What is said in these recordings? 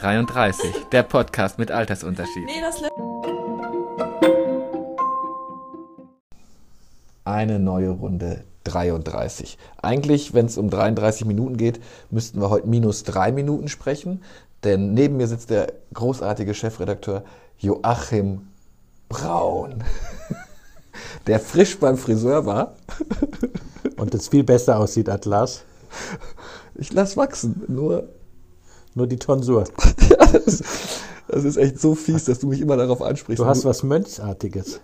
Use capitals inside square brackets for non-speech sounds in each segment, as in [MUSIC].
33, der Podcast mit Altersunterschied. Nee, das Eine neue Runde 33. Eigentlich, wenn es um 33 Minuten geht, müssten wir heute minus drei Minuten sprechen, denn neben mir sitzt der großartige Chefredakteur Joachim Braun, [LAUGHS] der frisch beim Friseur war. Und es viel besser aussieht als Lars. Ich lass wachsen, nur Nur die Tonsur. [LAUGHS] das, ist echt so fies, dass du mich immer darauf ansprichst. Du hast was Mönchsartiges.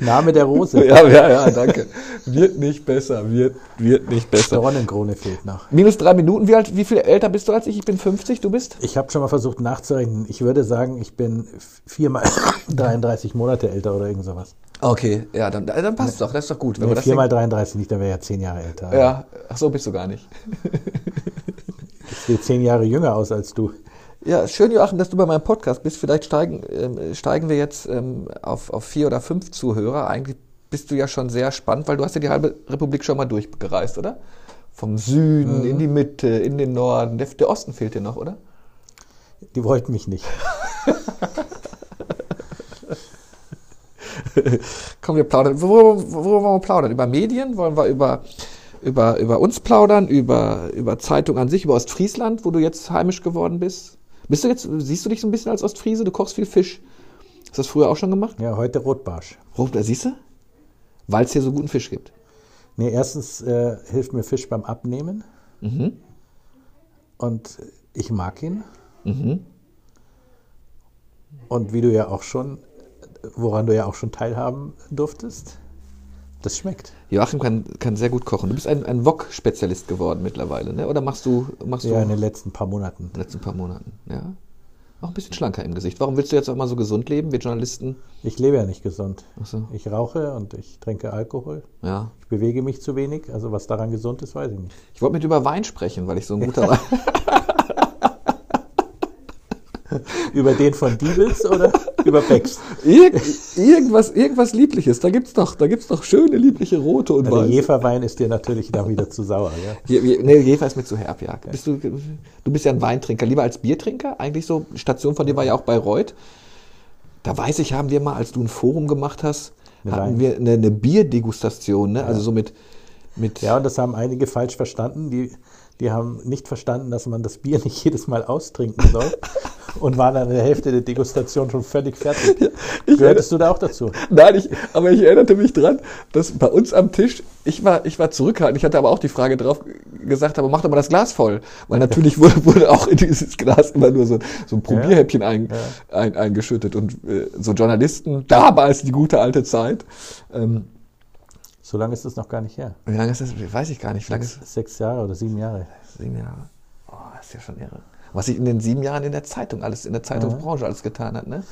Name der Rose. ja, ja, ja, danke. Wird nicht besser, wird, wird nicht Der besser. Ronnenkrone fehlt noch. Minus drei Minuten, wie, alt, wie viel älter bist du als ich? Ich bin 50, du bist? Ich habe schon mal versucht nachzurechnen. Ich würde sagen, ich bin viermal [COUGHS] 33 Monate älter oder irgend sowas. Okay, ja, dann, dann passt doch, das ist doch gut. Wenn wir das viermal 33 nicht, dann wäre ja zehn Jahre älter. Ja, ach so bist du gar nicht. Ich sehe zehn Jahre jünger aus als du. Ja, schön, Joachim, dass du bei meinem Podcast bist. Vielleicht steigen, ähm, steigen wir jetzt ähm, auf, auf vier oder fünf Zuhörer. Eigentlich bist du ja schon sehr spannend, weil du hast ja die halbe Republik schon mal durchgereist, oder? Vom Süden in die Mitte, in den Norden. Der, der Osten fehlt dir noch, oder? Die wollten mich nicht. [LAUGHS] [LAUGHS] Komm, wir plaudern. Worüber, worüber wollen wir plaudern? Über Medien? Wollen wir über, über, über uns plaudern? Über, über Zeitung an sich? Über Ostfriesland, wo du jetzt heimisch geworden bist? Bist du jetzt, siehst du dich so ein bisschen als Ostfriese? Du kochst viel Fisch. Hast du das früher auch schon gemacht? Ja, heute Rotbarsch. Rot, äh, siehst du? Weil es hier so guten Fisch gibt. Nee, erstens äh, hilft mir Fisch beim Abnehmen. Mhm. Und ich mag ihn. Mhm. Und wie du ja auch schon, woran du ja auch schon teilhaben durftest, das schmeckt. Joachim kann, kann sehr gut kochen. Du bist ein, ein Wok-Spezialist geworden mittlerweile, ne? Oder machst du, machst Ja, du in den letzten paar Monaten. in den letzten paar Monaten, ja? Auch ein bisschen schlanker im Gesicht. Warum willst du jetzt auch mal so gesund leben? Wir Journalisten, Ich lebe ja nicht gesund. Ach so. Ich rauche und ich trinke Alkohol. ja. Ich bewege mich zu wenig. Also was daran gesund ist, weiß ich nicht. Ich wollte mit über Wein sprechen, weil ich so ein guter [LAUGHS] Wein. [LAUGHS] Über den von Diebels oder [LAUGHS] über Becks? Irg irgendwas, irgendwas Liebliches. Da gibt's doch, da gibt's doch schöne, liebliche rote und Also weiße. Jeferwein ist dir natürlich dann wieder zu sauer. Ja? Je, je, nee, Jefer ist mir zu herb, ja. Bist du, du bist ja ein Weintrinker, lieber als Biertrinker. Eigentlich so, Station von dir war ja auch Bayreuth. Da weiß ich, haben wir mal, als du ein Forum gemacht hast, Eine hatten Wein- wir eine, eine Bierdegustation, ne? Also so mit, mit ja, und das haben einige falsch verstanden. Die, die haben nicht verstanden, dass man das Bier [LAUGHS] nicht jedes Mal austrinken soll und waren an der Hälfte der Degustation schon völlig fertig. Gehörtest du da auch dazu? Nein, ich, aber ich erinnerte mich dran, dass bei uns am Tisch, ich war, ich war zurückhaltend, ich hatte aber auch die Frage drauf gesagt, aber mach doch mal das Glas voll. Weil natürlich wurde, wurde auch in dieses Glas immer nur so, so ein Probierhäppchen ein, ein, eingeschüttet. Und äh, so Journalisten, damals die gute alte Zeit, ähm, So lange ist das noch gar nicht her. wie lange ist das? Weiß ich gar nicht. Wie lange ist das? Sechs Jahre oder sieben Jahre. Sieben Jahre. Oh, das ist ja schon irre. Was sich in den sieben Jahren in der Zeitung alles, in der Zeitungsbranche alles getan hat, ne?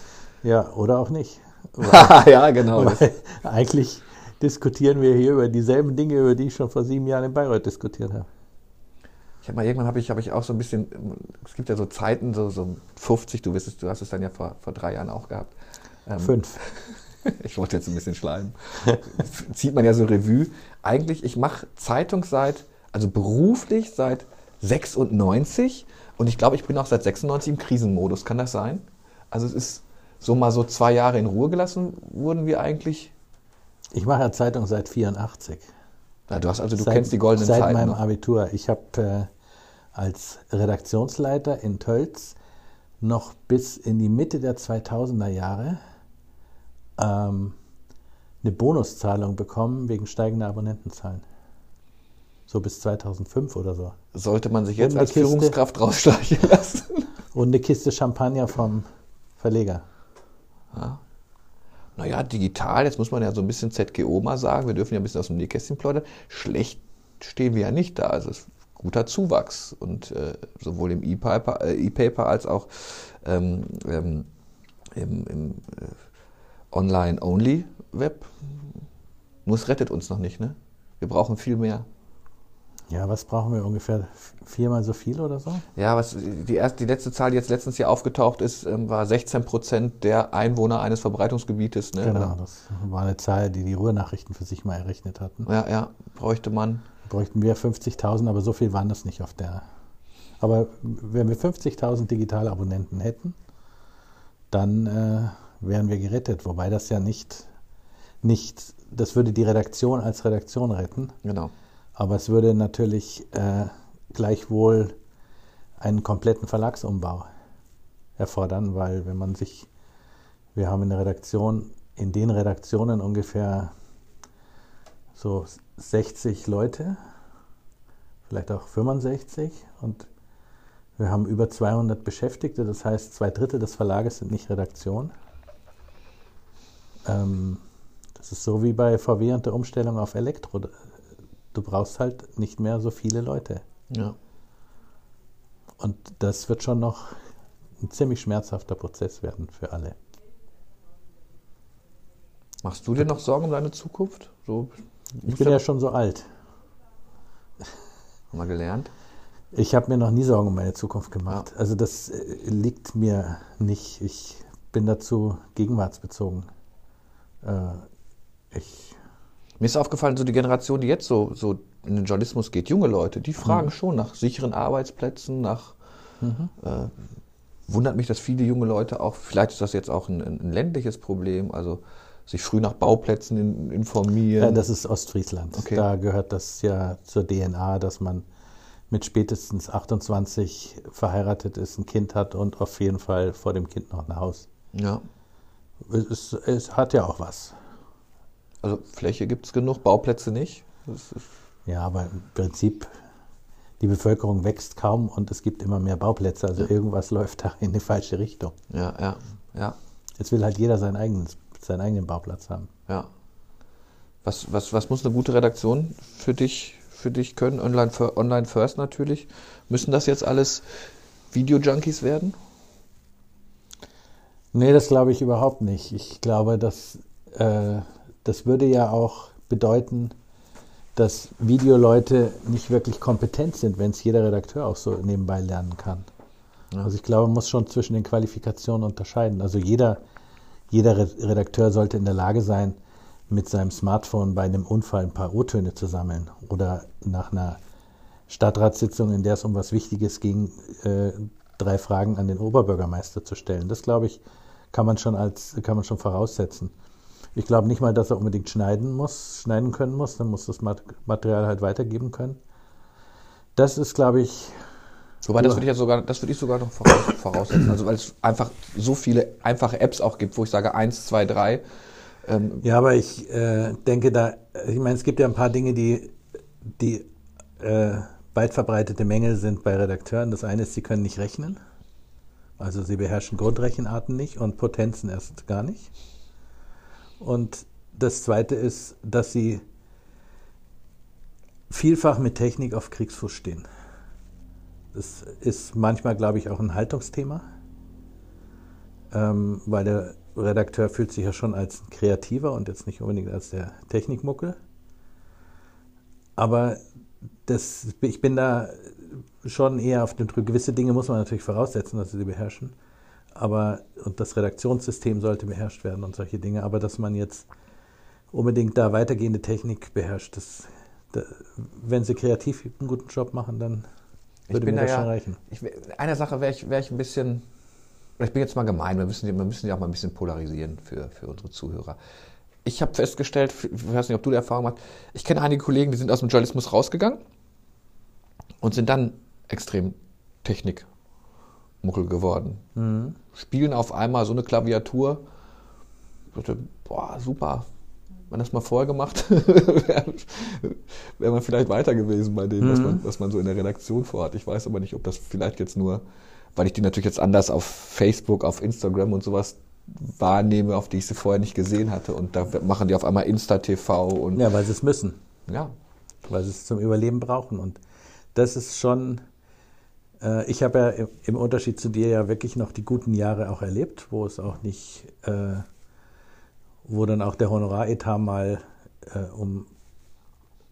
Ja, oder auch nicht. Weil, [LAUGHS] ja, genau. [LAUGHS] eigentlich diskutieren wir hier über dieselben Dinge, über die ich schon vor sieben Jahren in Bayreuth diskutiert habe. Ich habe mal irgendwann habe ich, habe ich auch so ein bisschen, es gibt ja so Zeiten, so, so 50, du wissest, du hast es dann ja vor, vor drei Jahren auch gehabt. Ähm, Fünf. [LAUGHS] [LAUGHS] Ich wollte jetzt ein bisschen schleimen. [LAUGHS] Zieht man ja so Revue. Eigentlich, ich mache Zeitung seit, also beruflich seit 96 und ich glaube, ich bin auch seit 96 im Krisenmodus. Kann das sein? Also es ist so mal so zwei Jahre in Ruhe gelassen wurden wir eigentlich. Ich mache ja Zeitung seit 84. Na, du hast also, du seit, kennst die goldenen Seit Zeiten. meinem noch. Abitur. Ich habe äh, als Redaktionsleiter in Tölz noch bis in die Mitte der 2000er Jahre ähm, eine Bonuszahlung bekommen wegen steigender Abonnentenzahlen. So bis 2005 oder so. Sollte man sich jetzt als Kiste. Führungskraft rausschleichen lassen? Und eine Kiste Champagner vom Verleger. Naja, digital, jetzt muss man ja so ein bisschen ZGO mal sagen, wir dürfen ja ein bisschen aus dem Nähkästchen plaudern. Schlecht stehen wir ja nicht da. Also es ist guter Zuwachs und äh, sowohl im E-Paper, äh, E-Paper als auch ähm, ähm, im, im äh, Online-Only-Web. Nur es rettet uns noch nicht, ne? Wir brauchen viel mehr. Ja, was brauchen wir? Ungefähr viermal so viel oder so? Ja, was die, erste, die letzte Zahl, die jetzt letztens hier aufgetaucht ist, ähm, war 16 Prozent der Einwohner eines Verbreitungsgebietes. Ne? Genau, das war eine Zahl, die die Ruhrnachrichten für sich mal errechnet hatten. Ja, ja, bräuchte man. Bräuchten wir 50.000, aber so viel waren das nicht auf der Aber wenn wir 50.000 digitale Abonnenten hätten, dann äh, wären wir gerettet. Wobei das ja nicht, nicht, das würde die Redaktion als Redaktion retten. Genau. Aber es würde natürlich äh, gleichwohl einen kompletten Verlagsumbau erfordern, weil wenn man sich, wir haben in der Redaktion, in den Redaktionen ungefähr so 60 Leute, vielleicht auch 65 und wir haben über 200 Beschäftigte, das heißt zwei Drittel des Verlages sind nicht Redaktion. Ähm, das ist so wie bei VW und der Umstellung auf Elektro. Du brauchst halt nicht mehr so viele Leute. Ja. Und das wird schon noch ein ziemlich schmerzhafter Prozess werden für alle. Machst du dir noch Sorgen um deine Zukunft? So, Ich bin ja schon so alt. haben wir gelernt. Ich habe mir noch nie Sorgen um meine Zukunft gemacht. Also das äh, liegt mir nicht. Ich bin dazu gegenwartsbezogen. Äh, ich, Mir ist aufgefallen, so die Generation, die jetzt so, so in den Journalismus geht, junge Leute, die fragen schon nach sicheren Arbeitsplätzen, nach. Äh, wundert mich, dass viele junge Leute auch, vielleicht ist das jetzt auch ein, ein ländliches Problem, also sich früh nach Bauplätzen in, informieren. ja, das ist Ostfriesland. Okay. Da gehört das ja zur DNA, dass man mit spätestens 28 verheiratet ist, ein Kind hat und auf jeden Fall vor dem Kind noch ein Haus. ja. Es, es hat ja auch was. Also Fläche gibt es genug, Bauplätze nicht. Ja, aber im Prinzip, die Bevölkerung wächst kaum und es gibt immer mehr Bauplätze. Also irgendwas [LAUGHS] läuft da in die falsche Richtung. ja, ja, ja, Jetzt will halt jeder sein eigenes, seinen eigenen Bauplatz haben. ja. Was, was, was muss eine gute Redaktion für dich, für dich können? Online, fir- online first natürlich. Müssen das jetzt alles Video-Junkies werden? Nee, das glaube ich überhaupt nicht. Ich glaube, dass, äh, das würde ja auch bedeuten, dass Videoleute nicht wirklich kompetent sind, wenn es jeder Redakteur auch so nebenbei lernen kann. Also ich glaube, man muss schon zwischen den Qualifikationen unterscheiden. Also jeder, jeder Re- Redakteur sollte in der Lage sein, mit seinem Smartphone bei einem Unfall ein paar O-Töne zu sammeln oder nach einer Stadtratssitzung, in der es um was Wichtiges ging, äh, drei Fragen an den Oberbürgermeister zu stellen. Das glaube ich, kann man schon als kann man schon voraussetzen. Ich glaube nicht mal, dass er unbedingt schneiden muss, schneiden können muss, dann muss das Mat- Material halt weitergeben können. Das ist, glaube ich, Wobei, das würde ich ja sogar, das würde ich sogar noch voraus, [CLEARS THROAT] voraussetzen. Also weil es einfach so viele einfache Apps auch gibt, wo ich sage eins, zwei, drei. Ähm, Ja, aber ich äh, denke da, ich meine, es gibt ja ein paar Dinge, die, die äh, weit verbreitete Mängel sind bei Redakteuren. Das eine ist, sie können nicht rechnen. Also sie beherrschen Grundrechenarten nicht und Potenzen erst gar nicht. Und das zweite ist, dass sie vielfach mit Technik auf Kriegsfuß stehen. Das ist manchmal, glaube ich, auch ein Haltungsthema ähm, weil der Redakteur fühlt sich ja schon als Kreativer und jetzt nicht unbedingt als der Technikmuckel. Aber das, ich bin da schon eher auf dem Trip. Gewisse Dinge muss man natürlich voraussetzen, dass sie sie beherrschen. Aber, und das Redaktionssystem sollte beherrscht werden und solche Dinge. Aber dass man jetzt unbedingt da weitergehende Technik beherrscht, das, da, wenn sie kreativ einen guten Job machen, dann würde mir da das ja- schon reichen. Ich, einer Sache wäre ich, wär ich ein bisschen, ich bin jetzt mal gemein, wir müssen, die- wir müssen auch mal ein bisschen polarisieren für, für unsere Zuhörer. Ich habe festgestellt, ich weiß nicht, ob du die Erfahrung hast, ich kenne einige Kollegen, die sind aus dem Journalismus rausgegangen und sind dann extrem Technikmuckel geworden. Mhm. Spielen auf einmal so eine Klaviatur. Ich dachte, boah, super. Wenn man das mal vorher gemacht, [LAUGHS] wäre wär man vielleicht weiter gewesen bei dem, was, Mhm. man, was man so in der Redaktion vorhat. Ich weiß aber nicht, ob das vielleicht jetzt nur, weil ich die natürlich jetzt anders auf Facebook, auf Instagram und sowas wahrnehme, auf die ich sie vorher nicht gesehen hatte. Und da machen die auf einmal Insta-TV und Ja, weil sie es müssen. ja. weil sie es zum Überleben brauchen. Und das ist schon, äh, ich habe ja im, Unterschied zu dir ja wirklich noch die guten Jahre auch erlebt, wo es auch nicht, äh, wo dann auch der Honoraretat mal äh, um,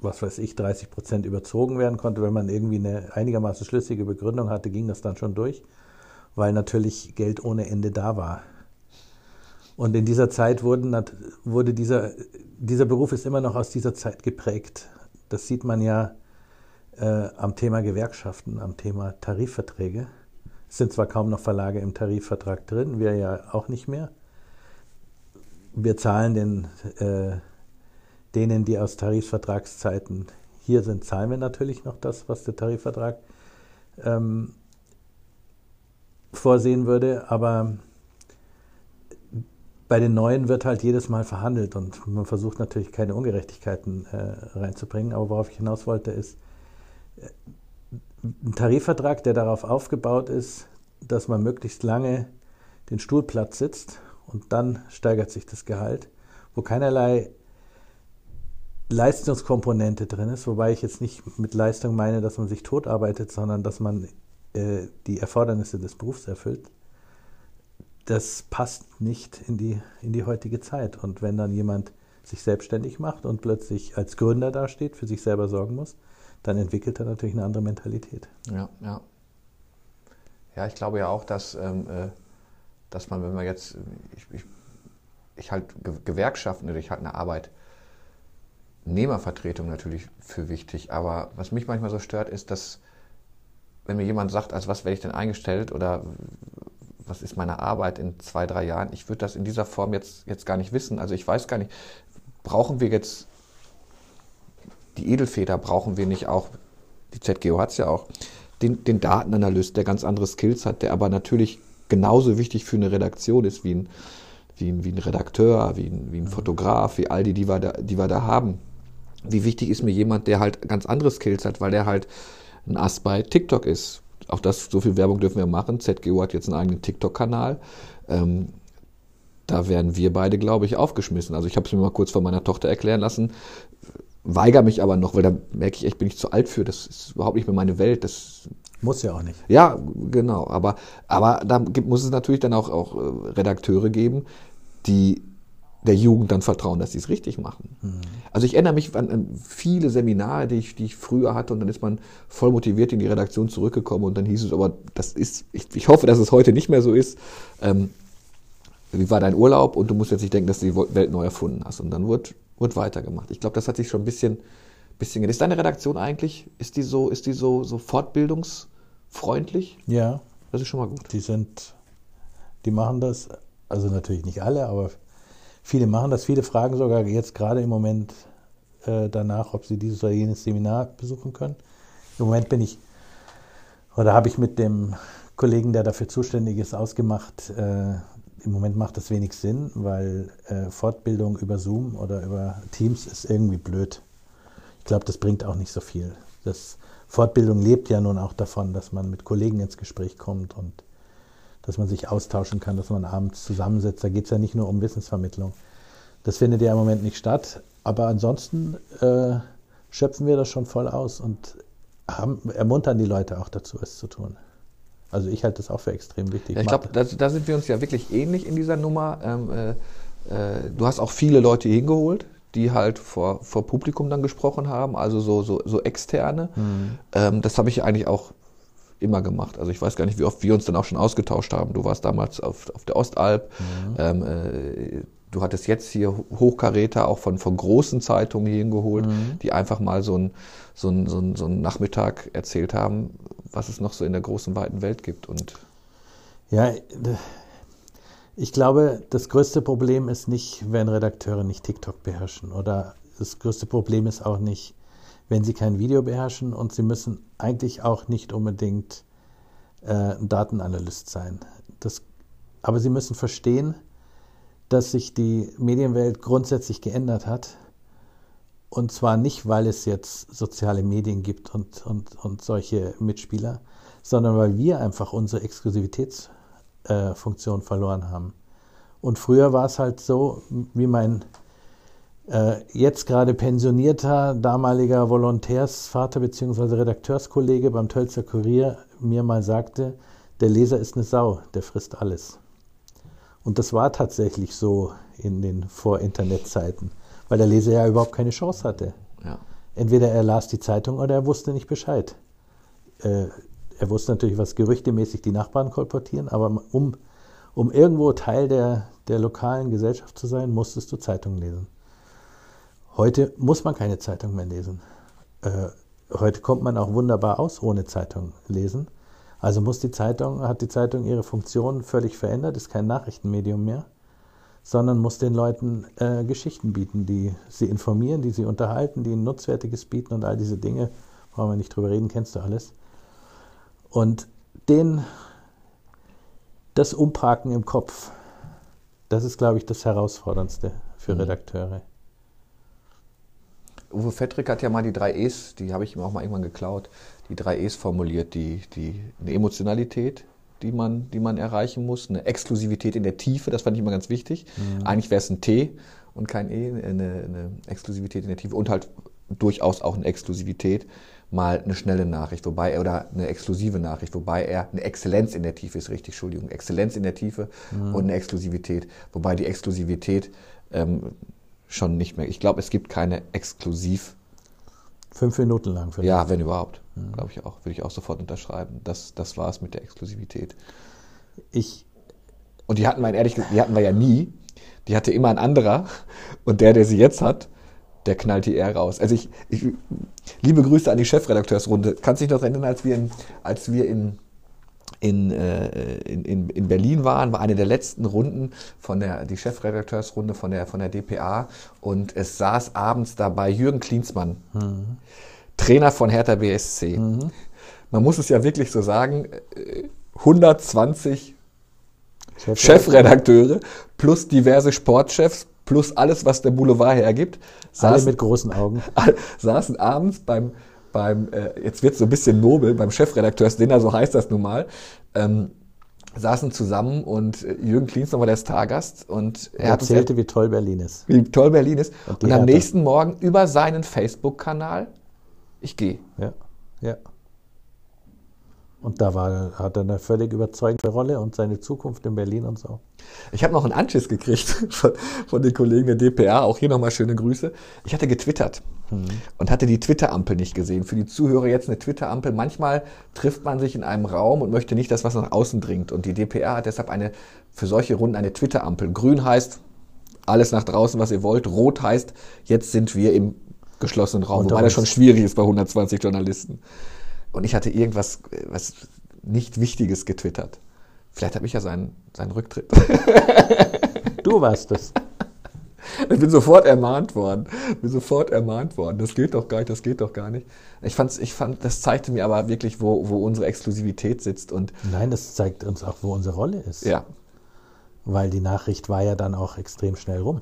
was weiß ich, 30 Prozent überzogen werden konnte. Wenn man irgendwie eine einigermaßen schlüssige Begründung hatte, ging das dann schon durch, weil natürlich Geld ohne Ende da war. Und in dieser Zeit wurden, wurde dieser, dieser Beruf ist immer noch aus dieser Zeit geprägt. Das sieht man ja äh, am Thema Gewerkschaften, am Thema Tarifverträge. Es sind zwar kaum noch Verlage im Tarifvertrag drin, wir ja auch nicht mehr. Wir zahlen den, äh, denen, die aus Tarifvertragszeiten hier sind, zahlen wir natürlich noch das, was der Tarifvertrag ähm, vorsehen würde, aber bei den neuen wird halt jedes Mal verhandelt und man versucht natürlich keine Ungerechtigkeiten äh, reinzubringen. Aber worauf ich hinaus wollte, ist äh, ein Tarifvertrag, der darauf aufgebaut ist, dass man möglichst lange den Stuhlplatz sitzt und dann steigert sich das Gehalt, wo keinerlei Leistungskomponente drin ist, wobei ich jetzt nicht mit Leistung meine, dass man sich tot arbeitet, sondern dass man äh, die Erfordernisse des Berufs erfüllt, das passt nicht in die, in die heutige Zeit. Und wenn dann jemand sich selbstständig macht und plötzlich als Gründer dasteht, für sich selber sorgen muss, dann entwickelt er natürlich eine andere Mentalität. Ja, ja. Ja, ich glaube ja auch, dass, ähm, äh, dass man, wenn man jetzt, ich, ich, ich halt Gewerkschaften oder ich halt eine Arbeit, Nehmervertretung natürlich für wichtig. Aber was mich manchmal so stört, ist, dass wenn mir jemand sagt, als was werde ich denn eingestellt oder was ist meine Arbeit in zwei, drei Jahren, ich würde das in dieser Form jetzt, jetzt gar nicht wissen. Also ich weiß gar nicht, brauchen wir jetzt die Edelfeder, brauchen wir nicht auch, die ZGO hat es ja auch, den, den Datenanalyst, der ganz andere Skills hat, der aber natürlich genauso wichtig für eine Redaktion ist wie ein, wie ein, wie ein Redakteur, wie ein, wie ein Fotograf, wie all die, die wir, da, die wir da haben. Wie wichtig ist mir jemand, der halt ganz andere Skills hat, weil der halt ein Ass bei TikTok ist. Auch das, so viel Werbung dürfen wir machen. ZGO hat jetzt einen eigenen TikTok-Kanal. Ähm, da werden wir beide, glaube ich, aufgeschmissen. Also ich habe es mir mal kurz von meiner Tochter erklären lassen, weigere mich aber noch, weil da merke ich, ich bin nicht zu alt für. Das ist überhaupt nicht mehr meine Welt. Das muss ja auch nicht. Ja, genau. Aber, aber da gibt, muss es natürlich dann auch, auch äh, Redakteure geben, die der Jugend dann vertrauen, dass sie es richtig machen. Mhm. Also ich erinnere mich an, an, viele Seminare, die ich, die ich früher hatte und dann ist man voll motiviert in die Redaktion zurückgekommen und dann hieß es, aber das ist, ich, ich hoffe, dass es heute nicht mehr so ist. Ähm, wie war dein Urlaub und du musst jetzt nicht denken, dass du die Welt neu erfunden hast. Und dann wird, wird weitergemacht. Ich glaube, das hat sich schon ein bisschen, bisschen. Ist deine Redaktion eigentlich, ist die so, ist die so, so fortbildungsfreundlich? Ja. Das ist schon mal gut. Die sind, die machen das, also natürlich nicht alle, aber Viele machen das, viele fragen sogar jetzt gerade im Moment äh, danach, ob sie dieses oder jenes Seminar besuchen können. Im Moment bin ich, oder habe ich mit dem Kollegen, der dafür zuständig ist, ausgemacht, äh, im Moment macht das wenig Sinn, weil äh, Fortbildung über Zoom oder über Teams ist irgendwie blöd. Ich glaube, das bringt auch nicht so viel. Das Fortbildung lebt ja nun auch davon, dass man mit Kollegen ins Gespräch kommt und dass man sich austauschen kann, dass man abends zusammensetzt. Da geht es ja nicht nur um Wissensvermittlung. Das findet ja im Moment nicht statt. Aber ansonsten äh, schöpfen wir das schon voll aus und haben, ermuntern die Leute auch dazu, es zu tun. Also ich halte das auch für extrem wichtig. Ja, ich glaube, da, da, sind wir uns ja wirklich ähnlich in dieser Nummer. Ähm, äh, äh, du hast auch viele Leute hingeholt, die halt vor, vor Publikum dann gesprochen haben, also so, so, so externe. Mhm. Ähm, das habe ich eigentlich auch immer gemacht. Also ich weiß gar nicht, wie oft wir uns dann auch schon ausgetauscht haben. Du warst damals auf, auf der Ostalb. Mhm. Ähm, äh, du hattest jetzt hier Hochkaräter auch von, von großen Zeitungen hier hingeholt, mhm. die einfach mal so einen so ein, so ein, so ein Nachmittag erzählt haben, was es noch so in der großen, weiten Welt gibt. Und ja, ich glaube, das größte Problem ist nicht, wenn Redakteure nicht TikTok beherrschen. Oder das größte Problem ist auch nicht, wenn sie kein Video beherrschen und sie müssen eigentlich auch nicht unbedingt äh, Datenanalyst sein. Das, aber sie müssen verstehen, dass sich die Medienwelt grundsätzlich geändert hat. Und zwar nicht, weil es jetzt soziale Medien gibt und, und, und solche Mitspieler, sondern weil wir einfach unsere Exklusivitätsfunktion äh, verloren haben. Und früher war es halt so, wie mein jetzt gerade pensionierter damaliger Volontärsvater bzw. Redakteurskollege beim Tölzer Kurier mir mal sagte, der Leser ist eine Sau, der frisst alles. Und das war tatsächlich so in den Vor-Internet-Zeiten, weil der Leser ja überhaupt keine Chance hatte. Ja. Entweder er las die Zeitung oder er wusste nicht Bescheid. Äh, er wusste natürlich, was gerüchtemäßig die Nachbarn kolportieren, aber um, um irgendwo Teil der, der lokalen Gesellschaft zu sein, musstest du Zeitung lesen. Heute muss man keine Zeitung mehr lesen. Äh, heute kommt man auch wunderbar aus ohne Zeitung lesen. Also muss die Zeitung, hat die Zeitung ihre Funktion völlig verändert, ist kein Nachrichtenmedium mehr, sondern muss den Leuten äh, Geschichten bieten, die sie informieren, die sie unterhalten, die ihnen Nutzwertiges bieten und all diese Dinge. Brauchen wir nicht drüber reden, kennst du alles. Und den, das Umparken im Kopf, das ist, glaube ich, das Herausforderndste für mhm. Redakteure. Uwe Fettrick hat ja mal die drei E's, die habe ich ihm auch mal irgendwann geklaut, die drei E's formuliert, die, die eine Emotionalität, die man, die man erreichen muss, eine Exklusivität in der Tiefe, das fand ich immer ganz wichtig. Mhm. Eigentlich wäre es ein T und kein E, eine, eine Exklusivität in der Tiefe und halt durchaus auch eine Exklusivität, mal eine schnelle Nachricht, wobei er, oder eine exklusive Nachricht, wobei er eine Exzellenz in der Tiefe ist, richtig, Entschuldigung, Exzellenz in der Tiefe mhm. und eine Exklusivität, wobei die Exklusivität ähm, schon nicht mehr. Ich glaube, es gibt keine exklusiv. Fünf Minuten lang vielleicht. Ja, wenn überhaupt. Mhm. Glaube ich auch. Würde ich auch sofort unterschreiben. Das, das war es mit der Exklusivität. Ich. Und die hatten wir ehrlich die hatten wir ja nie. Die hatte immer ein anderer. Und der, der sie jetzt hat, der knallt die eher raus. Also ich, ich liebe Grüße an die Chefredakteursrunde. Kannst du dich noch erinnern, als wir in, als wir in in, äh, in, in, in Berlin waren, war eine der letzten Runden von der, die Chefredakteursrunde von der, von der DPA und es saß abends dabei Jürgen Klinsmann, mhm. Trainer von Hertha BSC. Mhm. Man muss es ja wirklich so sagen, 120 Chefredakteure, Chefredakteure plus diverse Sportchefs plus alles, was der Boulevard hergibt. Alle saßen, mit großen Augen. [LAUGHS] Saßen abends beim beim, äh, jetzt wird es so ein bisschen nobel, beim Chefredakteursdinner, so heißt das nun mal, ähm, saßen zusammen und äh, Jürgen Klinsmann war der Stargast und er, er erzählte, wie toll Berlin ist. Wie toll Berlin ist. Und, und am nächsten Morgen über seinen Facebook-Kanal, ich gehe. Ja, ja. Und da war, hat er eine völlig überzeugende Rolle und seine Zukunft in Berlin und so. Ich habe noch einen Anschiss gekriegt [LAUGHS] von, von, den Kollegen der DPA, auch hier nochmal schöne Grüße. Ich hatte getwittert mhm. und hatte die Twitter-Ampel nicht gesehen. Für die Zuhörer jetzt eine Twitter-Ampel. Manchmal trifft man sich in einem Raum und möchte nicht, dass was nach außen dringt. Und die DPA hat deshalb eine, für solche Runden eine Twitter-Ampel. Grün heißt alles nach draußen, was ihr wollt. Rot heißt, jetzt sind wir im geschlossenen Raum, wobei das schon schwierig ist bei 120 Journalisten. Und ich hatte irgendwas was nicht Wichtiges getwittert. Vielleicht habe ich ja seinen, seinen Rücktritt. [LAUGHS] Du warst es. [LAUGHS] Ich bin sofort ermahnt worden. Bin sofort ermahnt worden. Das geht doch gar nicht, das geht doch gar nicht. Ich, fand's, ich fand, das zeigte mir aber wirklich, wo, wo unsere Exklusivität sitzt. Und Nein, das zeigt uns auch, wo unsere Rolle ist. Ja. Weil die Nachricht war ja dann auch extrem schnell rum.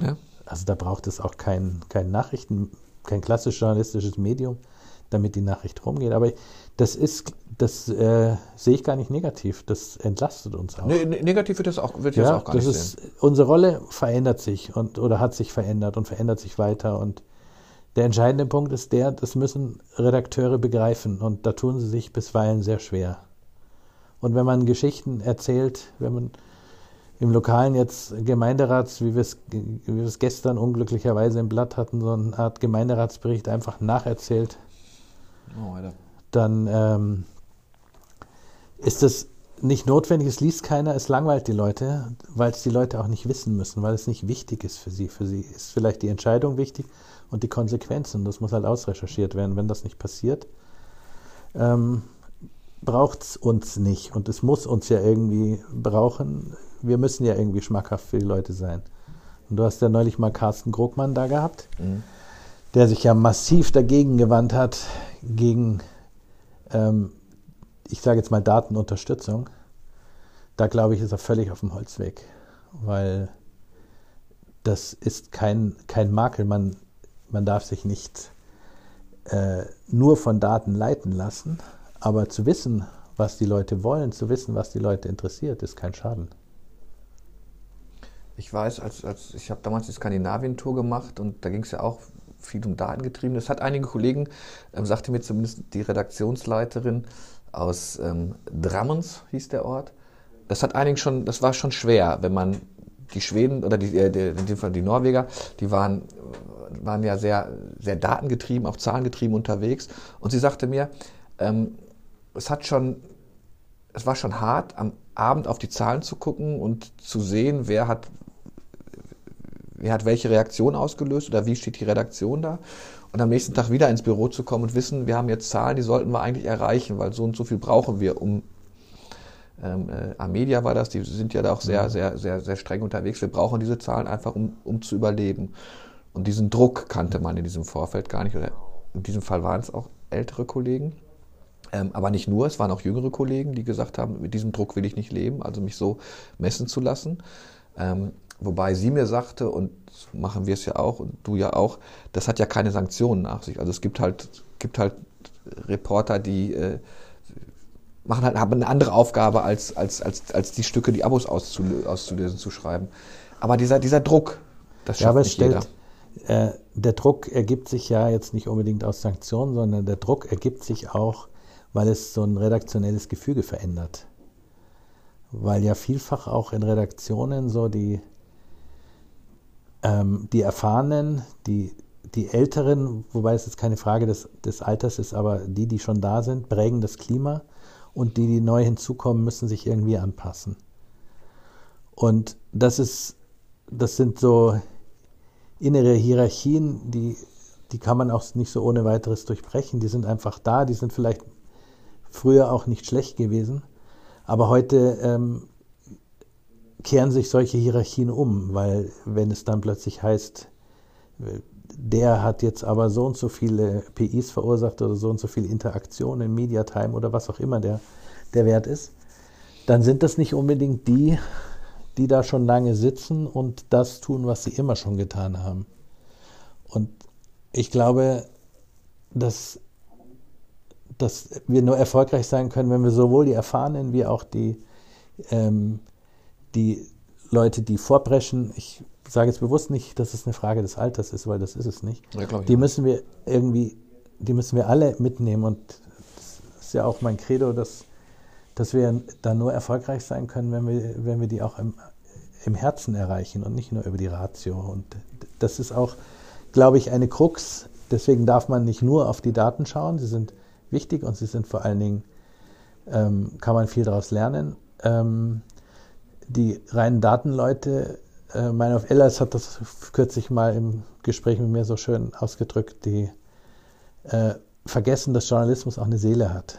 Ja. Also da braucht es auch kein, kein Nachrichten, kein klassisch journalistisches Medium damit die Nachricht rumgeht. Aber das ist, das äh, sehe ich gar nicht negativ. Das entlastet uns auch. Nee, negativ wird das auch, wird ja, das auch gar das nicht ist, sehen. Unsere Rolle verändert sich und oder hat sich verändert und verändert sich weiter. Und der entscheidende Punkt ist der, das müssen Redakteure begreifen und da tun sie sich bisweilen sehr schwer. Und wenn man Geschichten erzählt, wenn man im Lokalen jetzt Gemeinderats, wie wir es, wie wir es gestern unglücklicherweise im Blatt hatten, so eine Art Gemeinderatsbericht einfach nacherzählt, Oh, dann ähm, ist das nicht notwendig, es liest keiner, es langweilt die Leute, weil es die Leute auch nicht wissen müssen, weil es nicht wichtig ist für sie. Für sie ist vielleicht die Entscheidung wichtig und die Konsequenzen. Das muss halt ausrecherchiert werden. Wenn das nicht passiert, ähm, braucht es uns nicht. Und es muss uns ja irgendwie brauchen. Wir müssen ja irgendwie schmackhaft für die Leute sein. Und du hast ja neulich mal Carsten Grogmann da gehabt. Mhm der sich ja massiv dagegen gewandt hat, gegen, ähm, ich sage jetzt mal, Datenunterstützung. Da glaube ich, ist er völlig auf dem Holzweg, weil das ist kein, kein Makel. Man, man darf sich nicht äh, nur von Daten leiten lassen, aber zu wissen, was die Leute wollen, zu wissen, was die Leute interessiert, ist kein Schaden. Ich weiß, als, als ich habe damals die Skandinavien-Tour gemacht und da ging es ja auch viel um Daten getrieben. Das hat einige Kollegen, ähm, sagte mir zumindest die Redaktionsleiterin aus ähm, Drammens, hieß der Ort. Das hat einigen schon, das war schon schwer, wenn man die Schweden oder die, äh, in dem Fall die Norweger, die waren, waren ja sehr, sehr datengetrieben, auch zahlengetrieben unterwegs. Und sie sagte mir, ähm, es hat schon, es war schon hart, am Abend auf die Zahlen zu gucken und zu sehen, wer hat wer hat welche Reaktion ausgelöst oder wie steht die Redaktion da. Und am nächsten Tag wieder ins Büro zu kommen und wissen, wir haben jetzt Zahlen, die sollten wir eigentlich erreichen, weil so und so viel brauchen wir, um ähm, äh, Amedia war das, die sind ja da auch sehr, sehr, sehr, sehr streng unterwegs. Wir brauchen diese Zahlen einfach, um, um zu überleben. Und diesen Druck kannte man in diesem Vorfeld gar nicht. Oder in diesem Fall waren es auch ältere Kollegen. Ähm, aber nicht nur, es waren auch jüngere Kollegen, die gesagt haben, mit diesem Druck will ich nicht leben, also mich so messen zu lassen. Ähm, wobei sie mir sagte, und machen wir es ja auch und du ja auch, das hat ja keine Sanktionen nach sich. Also es gibt halt, gibt halt Reporter, die äh, machen halt, haben eine andere Aufgabe, als, als, als, als die Stücke, die Abos auszulösen, auszulösen zu schreiben. Aber dieser, dieser Druck, das schafft Ja, aber nicht stellt, jeder. äh, der Druck ergibt sich ja jetzt nicht unbedingt aus Sanktionen, sondern der Druck ergibt sich auch, weil es so ein redaktionelles Gefüge verändert. Weil ja vielfach auch in Redaktionen so die, ähm, die Erfahrenen, die, die Älteren, wobei es jetzt keine Frage des, des Alters ist, aber die, die schon da sind, prägen das Klima und die, die neu hinzukommen, müssen sich irgendwie anpassen. Und das ist, das sind so innere Hierarchien, die, die kann man auch nicht so ohne weiteres durchbrechen. Die sind einfach da, die sind vielleicht früher auch nicht schlecht gewesen, aber heute ähm, kehren sich solche Hierarchien um, weil wenn es dann plötzlich heißt, der hat jetzt aber so und so viele PIs verursacht oder so und so viele Interaktionen in Mediatime oder was auch immer der, der Wert ist, dann sind das nicht unbedingt die, die da schon lange sitzen und das tun, was sie immer schon getan haben. Und ich glaube, dass, dass wir nur erfolgreich sein können, wenn wir sowohl die Erfahrenen wie auch die, ähm, die Leute, die vorpreschen, ich sage jetzt bewusst nicht, dass es eine Frage des Alters ist, weil das ist es nicht. Ja, die müssen wir irgendwie, die müssen wir alle mitnehmen und das ist ja auch mein Credo, dass, dass wir da nur erfolgreich sein können, wenn wir, wenn wir die auch im, im Herzen erreichen und nicht nur über die Ratio. Und das ist auch, glaube ich, eine Krux. Deswegen darf man nicht nur auf die Daten schauen. Sie sind wichtig und sie sind vor allen Dingen, ähm, kann man viel daraus lernen. Ähm, die reinen Datenleute, äh, Meinhof Ellers hat das kürzlich mal im Gespräch mit mir so schön ausgedrückt, die äh, vergessen, dass Journalismus auch eine Seele hat.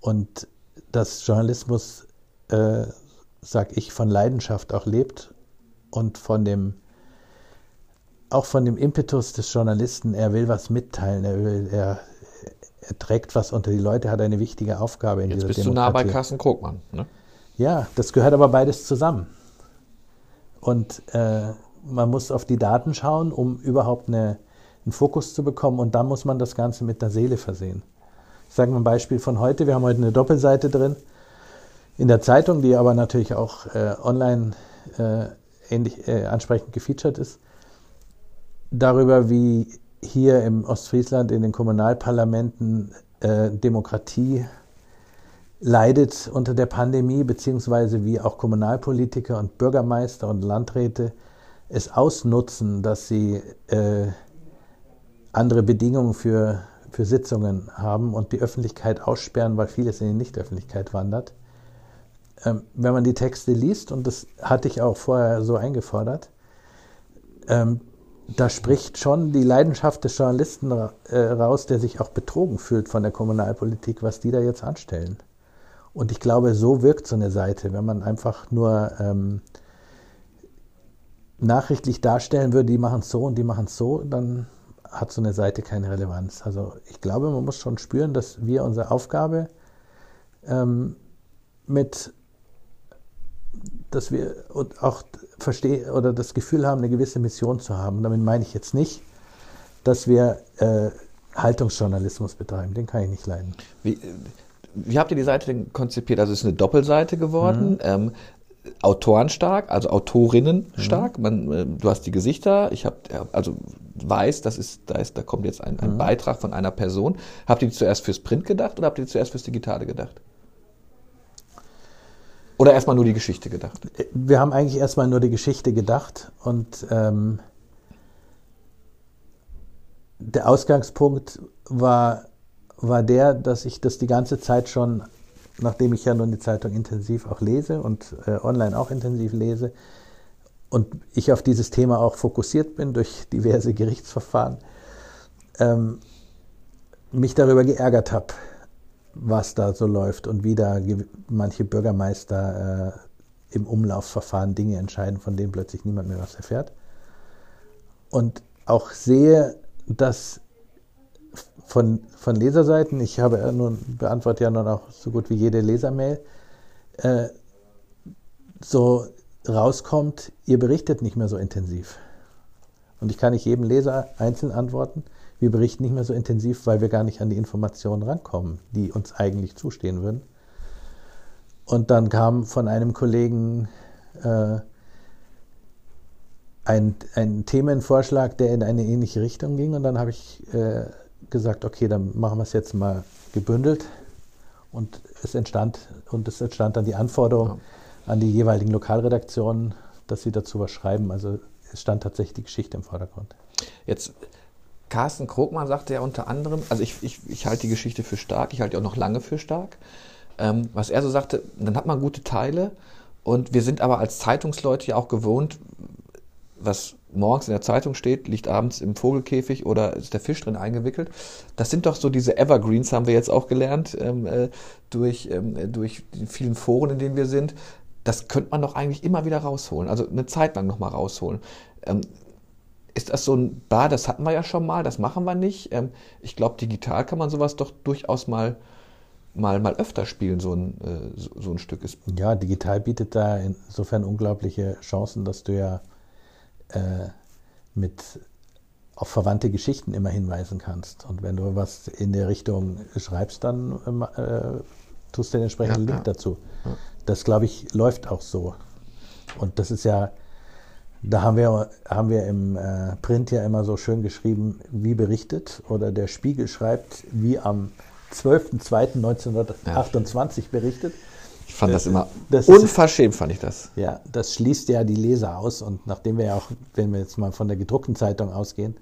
Und dass Journalismus, äh, sag ich, von Leidenschaft auch lebt und von dem, auch von dem Impetus des Journalisten, er will was mitteilen, er will, er, er trägt was unter die Leute, hat eine wichtige Aufgabe in Jetzt dieser bist du nah bei Demokratie. Carsten Krogmann. Ne? Ja, das gehört aber beides zusammen. Und äh, man muss auf die Daten schauen, um überhaupt eine, einen Fokus zu bekommen. Und dann muss man das Ganze mit der Seele versehen. Ich sage mal ein Beispiel von heute. Wir haben heute eine Doppelseite drin in der Zeitung, die aber natürlich auch äh, online äh, ähnlich äh, ansprechend gefeatured ist. Darüber, wie hier im Ostfriesland in den Kommunalparlamenten äh, Demokratie leidet unter der Pandemie, beziehungsweise wie auch Kommunalpolitiker und Bürgermeister und Landräte es ausnutzen, dass sie äh, andere Bedingungen für, für Sitzungen haben und die Öffentlichkeit aussperren, weil vieles in die Nichtöffentlichkeit wandert. Ähm, wenn man die Texte liest, und das hatte ich auch vorher so eingefordert, ähm, da spricht schon die Leidenschaft des Journalisten äh, raus, der sich auch betrogen fühlt von der Kommunalpolitik, was die da jetzt anstellen. Und ich glaube, so wirkt so eine Seite, wenn man einfach nur ähm, nachrichtlich darstellen würde, die machen es so und die machen es so, dann hat so eine Seite keine Relevanz. Also ich glaube, man muss schon spüren, dass wir unsere Aufgabe ähm, mit, dass wir auch verstehen oder das Gefühl haben, eine gewisse Mission zu haben. Damit meine ich jetzt nicht, dass wir äh, Haltungsjournalismus betreiben. Den kann ich nicht leiden. Wie, wie habt ihr die Seite denn konzipiert? Also es ist eine Doppelseite geworden. Ähm, Autorenstark, also Autorinnen stark. Man, äh, du hast die Gesichter. Ich habe also weiß, das ist da ist da kommt jetzt ein, ein Beitrag von einer Person. Habt ihr die zuerst fürs Print gedacht oder habt ihr die zuerst fürs Digitale gedacht? Oder erstmal nur die Geschichte gedacht? Wir haben eigentlich erstmal nur die Geschichte gedacht und ähm, der Ausgangspunkt war, war der, dass ich das die ganze Zeit schon, nachdem ich ja nun die Zeitung intensiv auch lese und äh, online auch intensiv lese, und ich auf dieses Thema auch fokussiert bin durch diverse Gerichtsverfahren, ähm, mich darüber geärgert habe, was da so läuft und wie da manche Bürgermeister äh, im Umlaufverfahren Dinge entscheiden, von denen plötzlich niemand mehr was erfährt. Und auch sehe, dass von, von Leserseiten, ich habe ja nun, beantworte ja nun auch so gut wie jede Lesermail, äh, so rauskommt, ihr berichtet nicht mehr so intensiv. Und ich kann nicht jedem Leser einzeln antworten, wir berichten nicht mehr so intensiv, weil wir gar nicht an die Informationen rankommen, die uns eigentlich zustehen würden. Und dann kam von einem Kollegen äh, ein, ein Themenvorschlag, der in eine ähnliche Richtung ging. Und dann habe ich äh, gesagt, okay, dann machen wir es jetzt mal gebündelt. Und es entstand, und es entstand dann die Anforderung ja. an die jeweiligen Lokalredaktionen, dass sie dazu was schreiben. Also es stand tatsächlich die Geschichte im Vordergrund. Jetzt Carsten Krogmann sagte ja unter anderem, also ich, ich, ich halte die Geschichte für stark, ich halte die auch noch lange für stark. Ähm, was er so sagte, dann hat man gute Teile und wir sind aber als Zeitungsleute ja auch gewohnt, was morgens in der Zeitung steht, liegt abends im Vogelkäfig oder ist der Fisch drin eingewickelt. Das sind doch so diese Evergreens, haben wir jetzt auch gelernt, ähm, äh, durch, ähm, durch die vielen Foren, in denen wir sind. Das könnte man doch eigentlich immer wieder rausholen, also eine Zeit lang nochmal rausholen. Ähm, ist das so ein Bar, das hatten wir ja schon mal, das machen wir nicht. Ähm, ich glaube, digital kann man sowas doch durchaus mal, mal, mal öfter spielen, so ein, äh, so, so, ein Stück ist. Ja, digital bietet da insofern unglaubliche Chancen, dass du ja äh, mit auf verwandte Geschichten immer hinweisen kannst. Und wenn du was in der Richtung schreibst, dann äh, tust du den entsprechenden ja, Link ja. dazu. Das, glaube ich, läuft auch so. Und das ist ja da haben wir, haben wir im äh, Print ja immer so schön geschrieben, wie berichtet. Oder der Spiegel schreibt, wie am 12.02.1928 ja. berichtet. Ich fand das, immer das unverschämt, fand ich das. Ja, das schließt ja die Leser aus. Und nachdem wir ja auch, wenn wir jetzt mal von der gedruckten Zeitung ausgehen,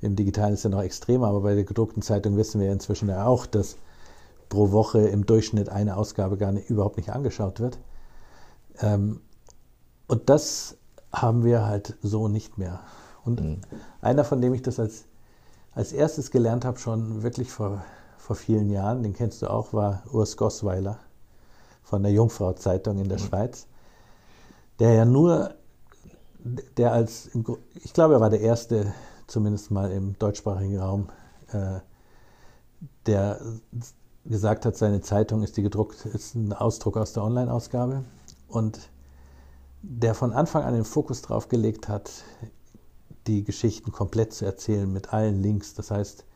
im Digitalen ist ja noch extremer, aber bei der gedruckten Zeitung wissen wir inzwischen ja auch, dass pro Woche im Durchschnitt eine Ausgabe gar nicht, überhaupt nicht angeschaut wird. Ähm, und das haben wir halt so nicht mehr. Und mhm. einer, von dem ich das als, als erstes gelernt habe, schon wirklich vor, vor vielen Jahren, den kennst du auch, war Urs Gossweiler von der Jungfrau-Zeitung in der. Schweiz, der ja nur, der als, ich glaube, er war der erste, zumindest mal im deutschsprachigen Raum, äh, der gesagt hat, seine Zeitung ist die gedruckt, ist ein Ausdruck aus der Online-Ausgabe. Und der von Anfang an den Fokus drauf gelegt hat, die Geschichten komplett zu erzählen mit allen Links. Das heißt,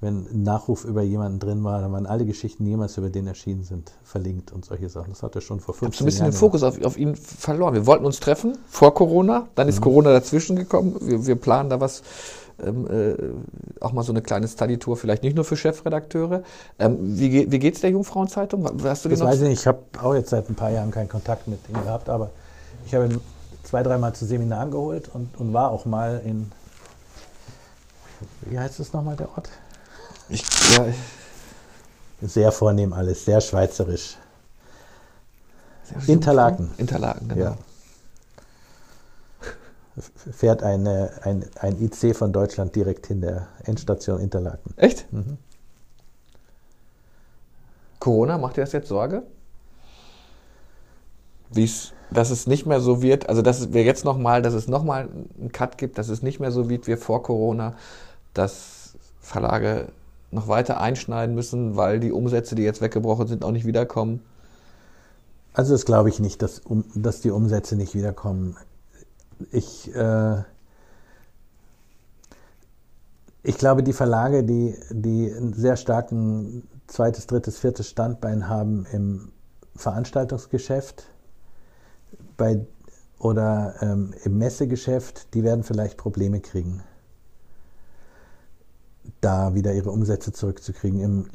wenn ein Nachruf über jemanden drin war, dann waren alle Geschichten, die jemals über den erschienen sind, verlinkt und solche Sachen. Das hat er schon vor 15 Jahren. Ich habe ein bisschen Jahren den Fokus auf, auf, ihn verloren. Wir wollten uns treffen vor Corona, dann ist mhm. Corona dazwischen gekommen. Wir, wir planen da was, ähm, äh, auch mal so eine kleine Study-Tour, vielleicht nicht nur für Chefredakteure. Ähm, wie, wie geht es der Jungfrauenzeitung? Hast du das weiß ich nicht. Ich habe auch jetzt seit ein paar Jahren keinen Kontakt mit ihm gehabt, aber ich habe ihn zwei, dreimal zu Seminaren geholt und, und war auch mal in, wie heißt es nochmal der Ort? Ich, ja, sehr vornehm alles, sehr schweizerisch. Sehr Interlaken. Interlaken, genau. Ja. Fährt eine, ein, ein IC von Deutschland direkt hin, der Endstation Interlaken. Echt? Mhm. Corona, macht dir das jetzt Sorge? Wie es dass es nicht mehr so wird, also dass wir jetzt nochmal, dass es nochmal einen Cut gibt, dass es nicht mehr so wird wie vor Corona, dass Verlage noch weiter einschneiden müssen, weil die Umsätze, die jetzt weggebrochen sind, auch nicht wiederkommen? Also das glaube ich nicht, dass, um, dass die Umsätze nicht wiederkommen. Ich, äh, ich glaube, die Verlage, die, die einen sehr starken zweites, drittes, viertes Standbein haben im Veranstaltungsgeschäft, bei, oder ähm, im Messegeschäft, die werden vielleicht Probleme kriegen, da wieder ihre Umsätze zurückzukriegen. Im,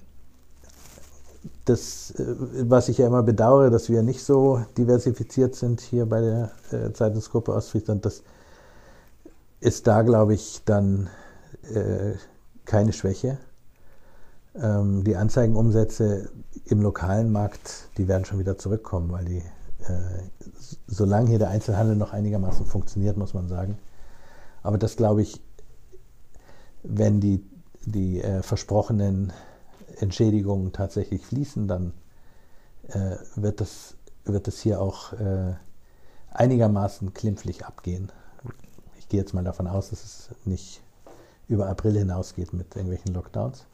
das, äh, was ich ja immer bedauere, dass wir nicht so diversifiziert sind hier bei der äh, Zeitungsgruppe Ostfriesland, das ist da, glaube ich, dann äh, keine Schwäche. Ähm, die Anzeigenumsätze im lokalen Markt, die werden schon wieder zurückkommen, weil die äh, solange hier der Einzelhandel noch einigermaßen funktioniert, muss man sagen. Aber das glaube ich, wenn die, die äh, versprochenen Entschädigungen tatsächlich fließen, dann äh, wird, das, wird das hier auch äh, einigermaßen klimpflich abgehen. Ich gehe jetzt mal davon aus, dass es nicht über April hinausgeht mit irgendwelchen Lockdowns.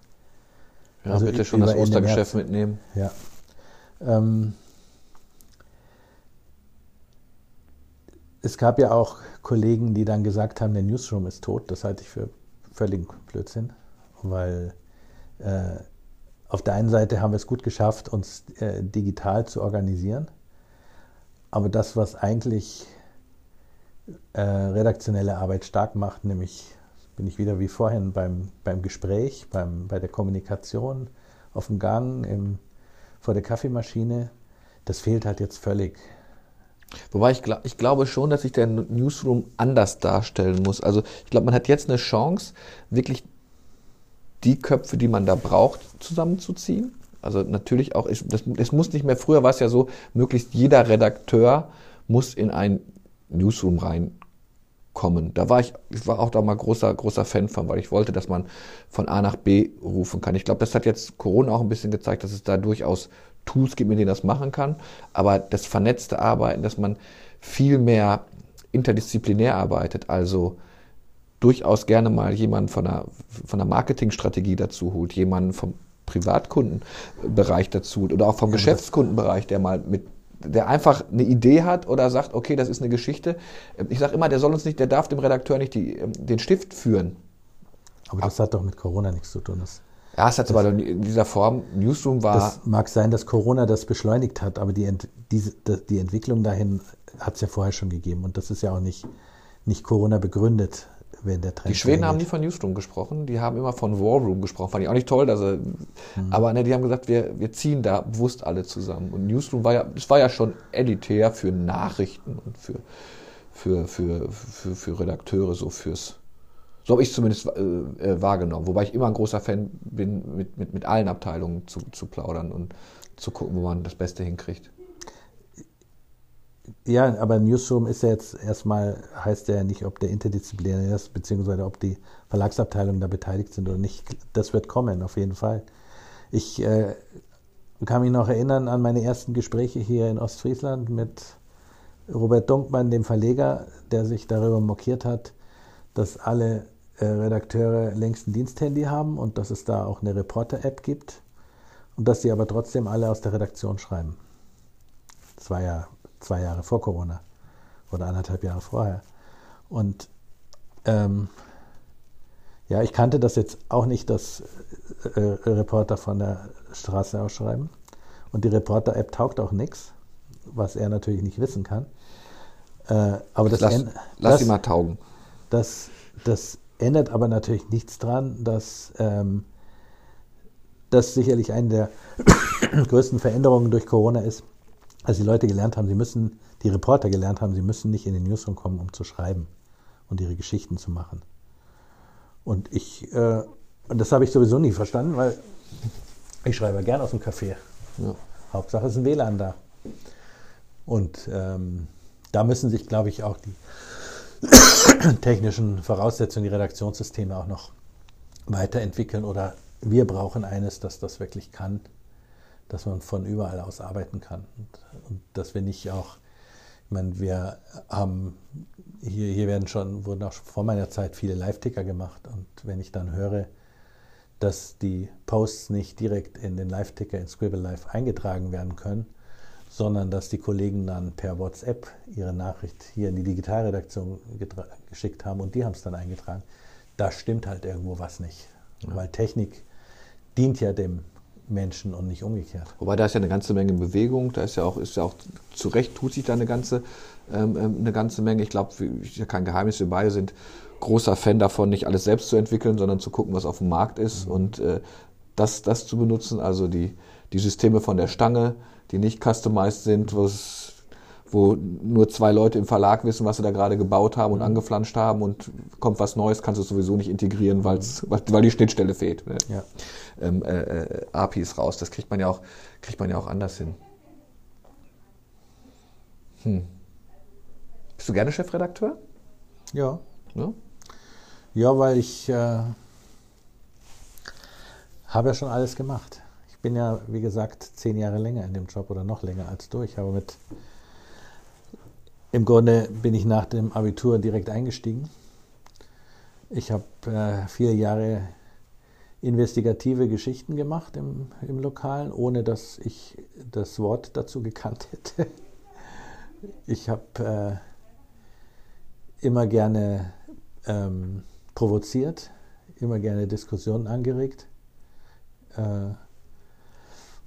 Ja, also bitte schon das Ostergeschäft mitnehmen. Ja. Ähm, es gab ja auch Kollegen, die dann gesagt haben, der Newsroom ist tot. Das halte ich für völlig Blödsinn, weil äh, auf der einen Seite haben wir es gut geschafft, uns äh, digital zu organisieren, aber das, was eigentlich äh, redaktionelle Arbeit stark macht, nämlich bin ich wieder wie vorhin beim, beim Gespräch, beim, bei der Kommunikation, auf dem Gang, im, vor der Kaffeemaschine, das fehlt halt jetzt völlig. Wobei ich, ich glaube schon, dass sich der Newsroom anders darstellen muss. Also ich glaube, man hat jetzt eine Chance, wirklich die Köpfe, die man da braucht, zusammenzuziehen. Also natürlich auch, es, das, es muss nicht mehr, früher war es ja so, möglichst jeder Redakteur muss in ein Newsroom reinkommen. Da war ich, ich war auch da mal großer, großer Fan von, weil ich wollte, dass man von A nach B rufen kann. Ich glaube, das hat jetzt Corona auch ein bisschen gezeigt, dass es da durchaus Tools gibt, mit denen das machen kann. Aber das vernetzte Arbeiten, dass man viel mehr interdisziplinär arbeitet, also durchaus gerne mal jemanden von einer, von einer Marketingstrategie dazu holt, jemanden vom Privatkundenbereich dazu oder auch vom Geschäftskundenbereich, der mal mit der einfach eine Idee hat oder sagt, okay, das ist eine Geschichte. Ich sage immer, der soll uns nicht, der darf dem Redakteur nicht die, den Stift führen. Aber das hat doch mit Corona nichts zu tun. Das, ja, es hat aber in dieser Form, Newsroom war. Das mag sein, dass Corona das beschleunigt hat, aber die, Ent, diese, die Entwicklung dahin hat es ja vorher schon gegeben und das ist ja auch nicht, nicht Corona begründet wenn der Trend Die Schweden haben nie von Newsroom gesprochen, die haben immer von Warroom gesprochen. Fand ich auch nicht toll, dass er, mhm. aber ne, die haben gesagt, wir, wir ziehen da bewusst alle zusammen. Und Newsroom war ja, es war ja schon elitär für Nachrichten und für, für, für, für, für Redakteure, so fürs. So habe ich es zumindest äh, äh, wahrgenommen. Wobei ich immer ein großer Fan bin, mit, mit, mit allen Abteilungen zu, zu plaudern und zu gucken, wo man das Beste hinkriegt. Ja, aber Newsroom ist ja jetzt erstmal, heißt ja nicht, ob der interdisziplinär ist, beziehungsweise ob die Verlagsabteilungen da beteiligt sind oder nicht. Das wird kommen, auf jeden Fall. Ich äh, kann mich noch erinnern an meine ersten Gespräche hier in Ostfriesland mit Robert Dunkmann, dem Verleger, der sich darüber mokiert hat, dass alle äh, Redakteure längst ein Diensthandy haben und dass es da auch eine Reporter-App gibt und dass sie aber trotzdem alle aus der Redaktion schreiben. Das war ja zwei Jahre vor Corona oder anderthalb Jahre vorher. Und ähm, ja, ich kannte das jetzt auch nicht, dass äh, äh Reporter von der Straße ausschreiben. Und die Reporter-App taugt auch nichts, was er natürlich nicht wissen kann. Äh, aber das, lass, lass das, sie mal taugen. Das, das ändert aber natürlich nichts dran, dass ähm, das sicherlich eine der [COUGHS] größten Veränderungen durch Corona ist, als die Leute gelernt haben, sie müssen, die Reporter gelernt haben, sie müssen nicht in den Newsroom kommen, um zu schreiben und ihre Geschichten zu machen. Und ich, äh, und das habe ich sowieso nie verstanden, weil ich schreibe gern aus dem Café. Ja. Hauptsache ist ein WLAN da. Und ähm, da müssen sich, glaube ich, auch die [COUGHS] technischen Voraussetzungen, die Redaktionssysteme auch noch weiterentwickeln oder wir brauchen eines, das das wirklich kann, dass man von überall aus arbeiten kann und, und dass wir nicht auch, ich meine, wir haben, hier, hier werden schon, wurden auch vor meiner Zeit viele Live-Ticker gemacht und wenn ich dann höre, dass die Posts nicht direkt in den Live-Ticker in Scribble Live eingetragen werden können, sondern dass die Kollegen dann per WhatsApp ihre Nachricht hier in die Digitalredaktion geschickt haben und die haben es dann eingetragen. Da stimmt halt irgendwo was nicht, ja. weil Technik dient ja dem Menschen und nicht umgekehrt. Wobei da ist ja eine ganze Menge Bewegung, da ist ja auch, ist ja auch zu Recht tut sich da eine ganze, ähm, ähm eine ganze Menge. Ich glaube, ist ja kein Geheimnis, wir beide sind großer Fan davon, nicht alles selbst zu entwickeln, sondern zu gucken, was auf dem Markt ist mhm. und äh, das, das zu benutzen, also die, die Systeme von der Stange, die nicht customized sind, was wo nur zwei Leute im Verlag wissen, was sie da gerade gebaut haben und mhm. angeflanscht haben und kommt was Neues, kannst du es sowieso nicht integrieren, weil's, weil die Schnittstelle fehlt. Ne? Ja. Ähm, äh, äh, APIs raus, das kriegt man ja auch, kriegt man ja auch anders hin. Bist du gerne Chefredakteur? Ja. Ja? Ja, weil ich äh, habe ja schon alles gemacht. Ich bin ja, wie gesagt, zehn Jahre länger in dem Job oder noch länger als du. Ich habe mit, im Grunde bin ich nach dem Abitur direkt eingestiegen. Ich habe äh, vier Jahre investigative Geschichten gemacht im, im Lokalen, ohne dass ich das Wort dazu gekannt [LAUGHS] hätte. Ich habe äh, immer gerne ähm, provoziert, immer gerne Diskussionen angeregt. Äh,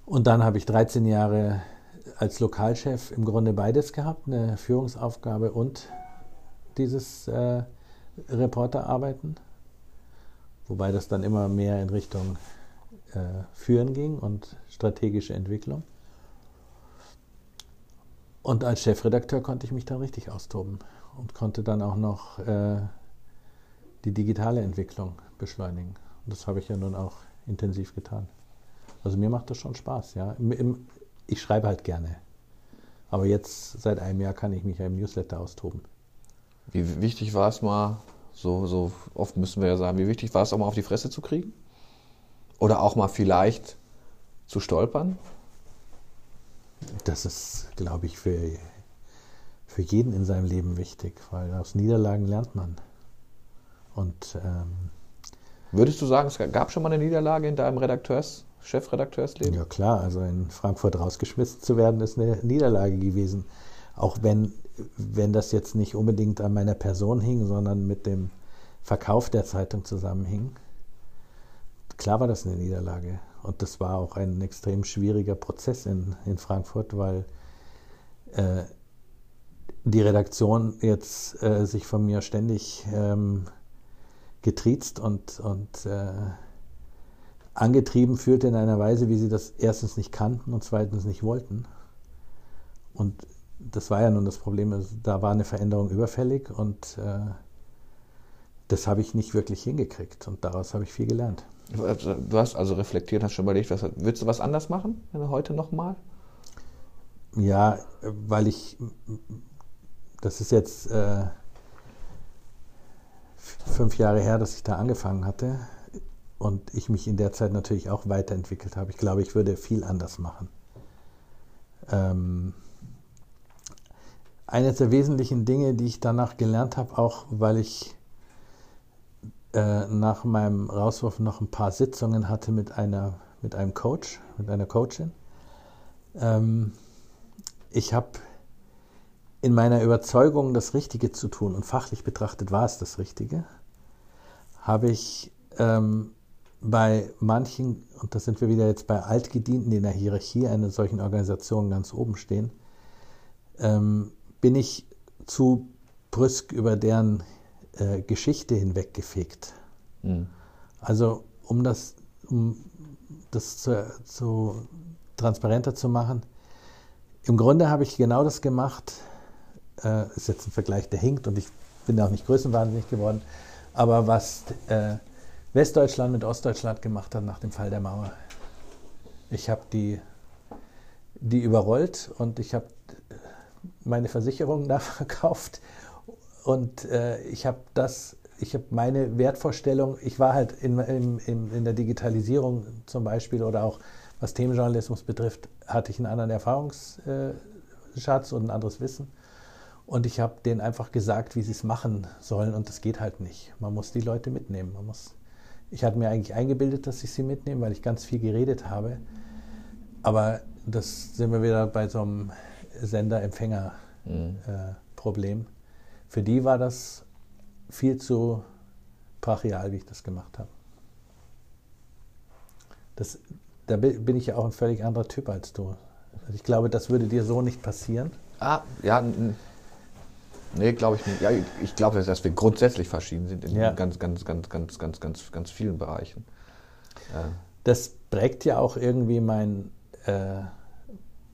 und dann habe ich 13 Jahre als Lokalchef im Grunde beides gehabt, eine Führungsaufgabe und dieses äh, Reporterarbeiten, wobei das dann immer mehr in Richtung äh, Führen ging und strategische Entwicklung. Und als Chefredakteur konnte ich mich dann richtig austoben und konnte dann auch noch äh, die digitale Entwicklung beschleunigen. Und das habe ich ja nun auch intensiv getan. Also mir macht das schon Spaß, ja. Im, im, ich schreibe halt gerne. Aber jetzt seit einem Jahr kann ich mich ja im Newsletter austoben. Wie wichtig war es mal, so, so oft müssen wir ja sagen, wie wichtig war es auch mal auf die Fresse zu kriegen? Oder auch mal vielleicht zu stolpern? Das ist, glaube ich, für, für jeden in seinem Leben wichtig, weil aus Niederlagen lernt man. Und ähm, Würdest du sagen, es gab schon mal eine Niederlage in deinem Redakteurs, Chefredakteursleben? ja klar, also in Frankfurt rausgeschmissen zu werden, ist eine Niederlage gewesen. Auch wenn, wenn das jetzt nicht unbedingt an meiner Person hing, sondern mit dem Verkauf der Zeitung zusammenhing. Klar war das eine Niederlage. Und das war auch ein extrem schwieriger Prozess in, in Frankfurt, weil äh, die Redaktion jetzt äh, sich von mir ständig ähm, getriezt und, und äh, angetrieben fühlte in einer Weise, wie sie das erstens nicht kannten und zweitens nicht wollten. Und das war ja nun das Problem, also da war eine Veränderung überfällig und äh, das habe ich nicht wirklich hingekriegt und daraus habe ich viel gelernt. Du hast also reflektiert, hast schon überlegt, was, würdest du was anders machen, wenn du heute nochmal? Ja, weil ich, das ist jetzt äh, fünf Jahre her, dass ich da angefangen hatte und ich mich in der Zeit natürlich auch weiterentwickelt habe. Ich glaube, ich würde viel anders machen. Ähm, eines der wesentlichen Dinge, die ich danach gelernt habe, auch weil ich äh, nach meinem Rauswurf noch ein paar Sitzungen hatte mit einer mit einem Coach, mit einer Coachin. Ähm, ich habe in meiner Überzeugung, das Richtige zu tun, und fachlich betrachtet war es das Richtige, habe ich ähm, bei manchen, und da sind wir wieder jetzt bei Altgedienten, die in der Hierarchie einer solchen Organisation ganz oben stehen, ähm, bin ich zu brüsk über deren äh, Geschichte hinweggefegt. Mhm. Also um das, um das zu, zu transparenter zu machen, im Grunde habe ich genau das gemacht, äh, ist jetzt ein Vergleich, der hinkt und ich bin auch nicht größenwahnsinnig geworden, aber was äh, Westdeutschland mit Ostdeutschland gemacht hat nach dem Fall der Mauer. Ich habe die, die überrollt und ich habe meine Versicherungen [LAUGHS] da verkauft und äh, ich habe das, ich habe meine Wertvorstellung, ich war halt in, in, in, der Digitalisierung zum Beispiel oder auch was Themenjournalismus betrifft, hatte ich einen anderen Erfahrungsschatz und ein anderes Wissen. Und ich habe denen einfach gesagt, wie sie es machen sollen. Und das geht halt nicht. Man muss die Leute mitnehmen. Man muss, ich hatte mir eigentlich eingebildet, dass ich sie mitnehme, weil ich ganz viel geredet habe. Aber das sind wir wieder bei so einem Sender-Empfänger-Problem. Mhm. Äh, Für die war das viel zu brachial, wie ich das gemacht habe. Das, da bin ich ja auch ein völlig anderer Typ als du. Also ich glaube, das würde dir so nicht passieren. Ah, ja, nee, glaube ich nicht. Ja, ich, glaube, dass wir grundsätzlich verschieden sind in Ja. ganz, ganz, ganz, ganz, ganz, ganz, ganz vielen Bereichen. Ja. Das prägt ja auch irgendwie mein, äh,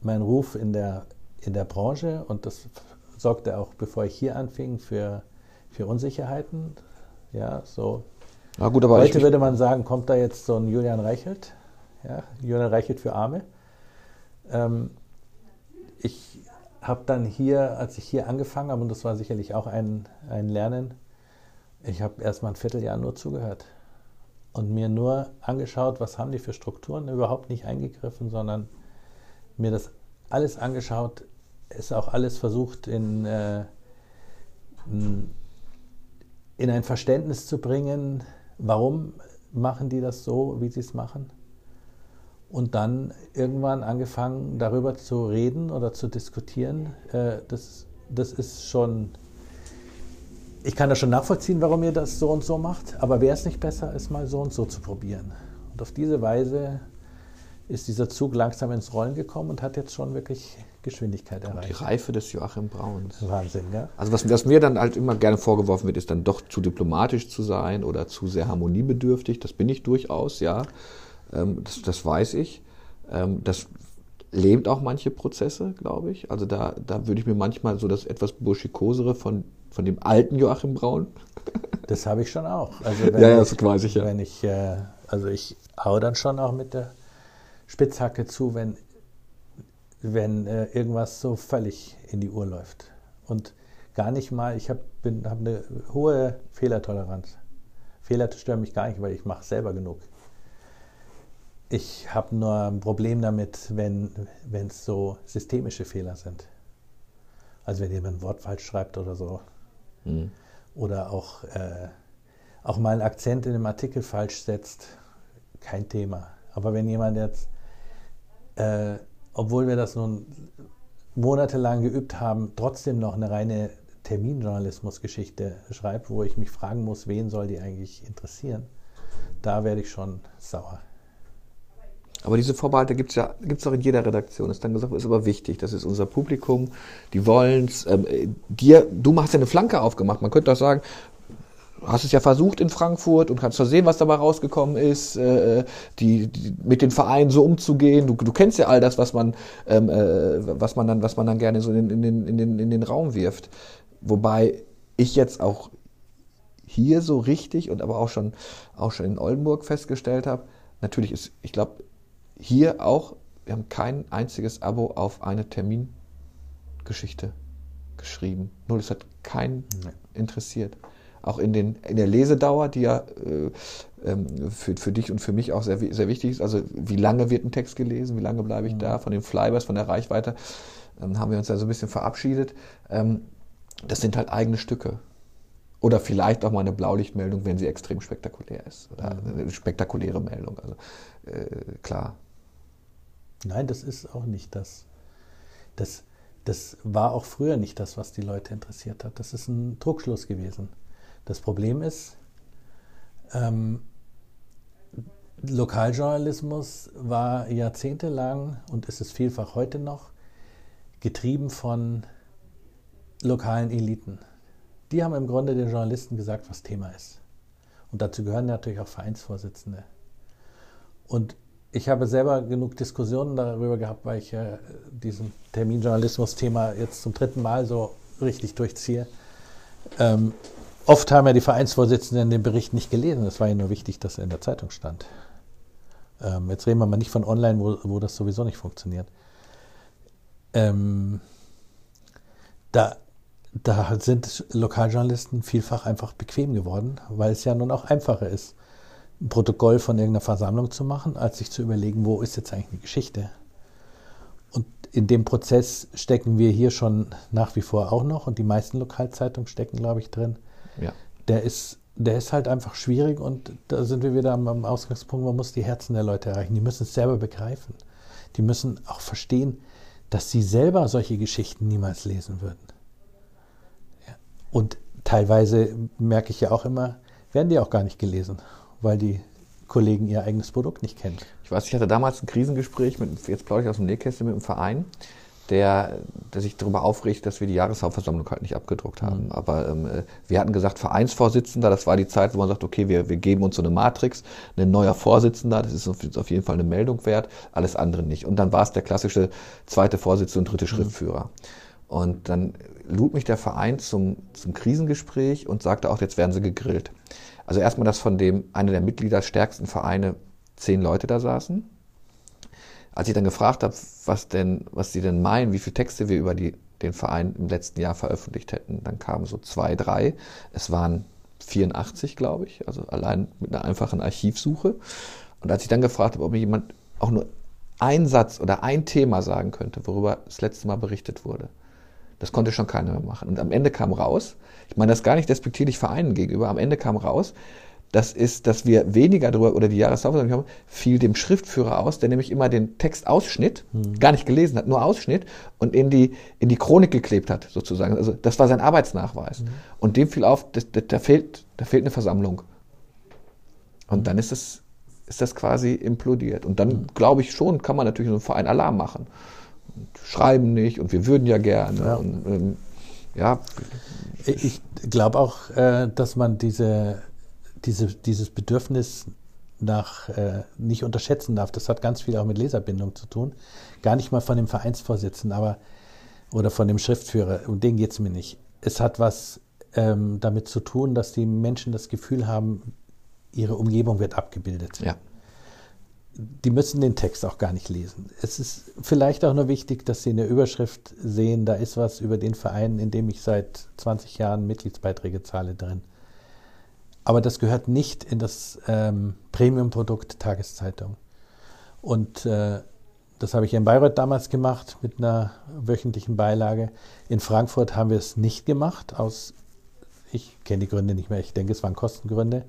mein Ruf in der, in der Branche und das sorgte auch, bevor ich hier anfing, für, für Unsicherheiten. Ja, so. Na gut, aber Heute würde man sagen, kommt da jetzt so ein Julian Reichelt, ja, Julian Reichelt für Arme. Ähm, ich habe dann hier, als ich hier angefangen habe, und das war sicherlich auch ein, ein Lernen, ich habe erst mal ein Vierteljahr nur zugehört und mir nur angeschaut, was haben die für Strukturen, überhaupt nicht eingegriffen, sondern mir das alles angeschaut, ist auch alles versucht in, äh, in ein Verständnis zu bringen, warum machen die das so, wie sie es machen. Und dann irgendwann angefangen, darüber zu reden oder zu diskutieren. Äh, das, das ist schon, ich kann das schon nachvollziehen, warum ihr das so und so macht, aber wäre es nicht besser, es mal so und so zu probieren? Und auf diese Weise ist dieser Zug langsam ins Rollen gekommen und hat jetzt schon wirklich Geschwindigkeit erreicht. Die Reife des Joachim Brauns. Wahnsinn, ja. Also was, was, mir dann halt immer gerne vorgeworfen wird, ist dann doch zu diplomatisch zu sein oder zu sehr harmoniebedürftig. Das bin ich durchaus, ja. Ähm, das, das, weiß ich. Ähm, das lähmt auch manche Prozesse, glaube ich. Also da, da würde ich mir manchmal so das etwas burschikosere von, von dem alten Joachim Braun. [LAUGHS] Das habe ich schon auch. Also ja, ja, das weiß ich ja. Wenn ich, äh, also ich hau dann schon auch mit der Spitzhacke zu, wenn, wenn äh, irgendwas so völlig in die Uhr läuft. Und gar nicht mal, ich habe hab eine hohe Fehlertoleranz. Fehler stören mich gar nicht, weil ich mache selber genug. Ich habe nur ein Problem damit, wenn es so systemische Fehler sind. Also wenn jemand ein Wort falsch schreibt oder so. Mhm. Oder auch, äh, auch mal einen Akzent in einem Artikel falsch setzt, kein Thema. Aber wenn jemand jetzt äh, obwohl wir das nun monatelang geübt haben, trotzdem noch eine reine Terminjournalismus-Geschichte schreibt, wo ich mich fragen muss, wen soll die eigentlich interessieren, da werde ich schon sauer. Aber diese Vorbehalte gibt es ja gibt's auch in jeder Redaktion. Ist dann gesagt, ist aber wichtig. Das ist unser Publikum, die wollen es. Ähm, dir, du machst ja eine Flanke aufgemacht. Man könnte auch sagen, hast es ja versucht in Frankfurt und kannst ja sehen, was dabei rausgekommen ist, äh, die, die, mit den Vereinen so umzugehen. Du, du kennst ja all das, was man, ähm, äh, was man dann, was man dann gerne so in, in, den, in, den, in den Raum wirft. Wobei ich jetzt auch hier so richtig und aber auch schon, auch schon in Oldenburg festgestellt habe, natürlich ist, ich glaube, hier auch, wir haben kein einziges Abo auf eine Termingeschichte geschrieben. Null, es hat keinen interessiert auch in, den, in der Lesedauer, die ja äh, ähm, für, für dich und für mich auch sehr, sehr wichtig ist. Also wie lange wird ein Text gelesen, wie lange bleibe ich mhm. da, von den Flybers, von der Reichweite, ähm, haben wir uns ja so ein bisschen verabschiedet. Ähm, das sind halt eigene Stücke. Oder vielleicht auch mal eine Blaulichtmeldung, wenn sie extrem spektakulär ist. Oder mhm. eine spektakuläre Meldung. Also äh, klar. Nein, das ist auch nicht das. Das, das war auch früher nicht das, was die Leute interessiert hat. Das ist ein Druckschluss gewesen. Das Problem ist, ähm, Lokaljournalismus war jahrzehntelang und ist es vielfach heute noch getrieben von lokalen Eliten. Die haben im Grunde den Journalisten gesagt, was Thema ist. Und dazu gehören natürlich auch Vereinsvorsitzende. Und ich habe selber genug Diskussionen darüber gehabt, weil ich äh, diesen Terminjournalismus-Thema jetzt zum dritten Mal so richtig durchziehe. Ähm, Oft haben ja die Vereinsvorsitzenden den Bericht nicht gelesen. Es war ja nur wichtig, dass er in der Zeitung stand. Ähm, jetzt reden wir mal nicht von online, wo, wo das sowieso nicht funktioniert. Ähm, da, da sind Lokaljournalisten vielfach einfach bequem geworden, weil es ja nun auch einfacher ist, ein Protokoll von irgendeiner Versammlung zu machen, als sich zu überlegen, wo ist jetzt eigentlich die Geschichte. Und in dem Prozess stecken wir hier schon nach wie vor auch noch und die meisten Lokalzeitungen stecken, glaube ich, drin ja. der ist der ist halt einfach schwierig und da sind wir wieder am, Ausgangspunkt, man muss die Herzen der Leute erreichen. Die müssen es selber begreifen. Die müssen auch verstehen, dass sie selber solche Geschichten niemals lesen würden. Ja. Und teilweise merke ich ja auch immer, werden die auch gar nicht gelesen, weil die Kollegen ihr eigenes Produkt nicht kennen. Ich weiß, ich hatte damals ein Krisengespräch mit, jetzt plaudere ich aus dem Nähkästchen mit einem Verein der, der sich darüber aufregt, dass wir die Jahreshauptversammlung halt nicht abgedruckt haben. Mhm. Aber ähm, wir hatten gesagt, Vereinsvorsitzender, das war die Zeit, wo man sagt, okay, wir, wir geben uns so eine Matrix, ein neuer Vorsitzender, das ist auf, jeden Fall eine Meldung wert, alles andere nicht. Und dann war es der klassische zweite Vorsitzende und dritte mhm. Schriftführer. Und dann lud mich der Verein zum, zum Krisengespräch und sagte auch, jetzt werden sie gegrillt. Also erstmal, dass von dem einer der Mitglieder stärksten Vereine zehn Leute da saßen als ich dann gefragt habe, was denn, was sie denn meinen, wie viele Texte wir über die den Verein im letzten Jahr veröffentlicht hätten. Dann kamen so zwei, drei. Es waren 84, glaube ich, also allein mit einer einfachen Archivsuche. Und als ich dann gefragt habe, ob mir jemand auch nur einen Satz oder ein Thema sagen könnte, worüber das letzte Mal berichtet wurde, das konnte schon keiner mehr machen. Und am Ende kam raus, ich meine das gar nicht despektierlich Vereinen gegenüber, am Ende kam raus, das ist, dass wir weniger darüber, oder die Jahresaufgabe haben, fiel dem Schriftführer aus, der nämlich immer den Text ausschnitt, mhm. gar nicht gelesen hat, nur ausschnitt und in die, in die Chronik geklebt hat, sozusagen. Also das war sein Arbeitsnachweis. Mhm. Und dem fiel auf, das, das, da, fehlt, da fehlt eine Versammlung. Und dann ist das, ist das quasi implodiert. Und dann, mhm. glaube ich schon, kann man natürlich so einen Verein Alarm machen. Schreiben nicht und wir würden ja gerne. Ja. Und, ähm, ja. Ich glaube auch, äh, dass man diese diese, dieses Bedürfnis nach äh, nicht unterschätzen darf. Das hat ganz viel auch mit Leserbindung zu tun. Gar nicht mal von dem Vereinsvorsitzenden, aber oder von dem Schriftführer. Um den geht es mir nicht. Es hat was ähm, damit zu tun, dass die Menschen das Gefühl haben, ihre Umgebung wird abgebildet. Ja. Die müssen den Text auch gar nicht lesen. Es ist vielleicht auch nur wichtig, dass sie in der Überschrift sehen, da ist was über den Verein, in dem ich seit 20 Jahren Mitgliedsbeiträge zahle drin. Aber das gehört nicht in das ähm, Premium-Produkt Tageszeitung. Und äh, das habe ich in Bayreuth damals gemacht mit einer wöchentlichen Beilage. In Frankfurt haben wir es nicht gemacht, aus, ich kenne die Gründe nicht mehr, ich denke, es waren Kostengründe,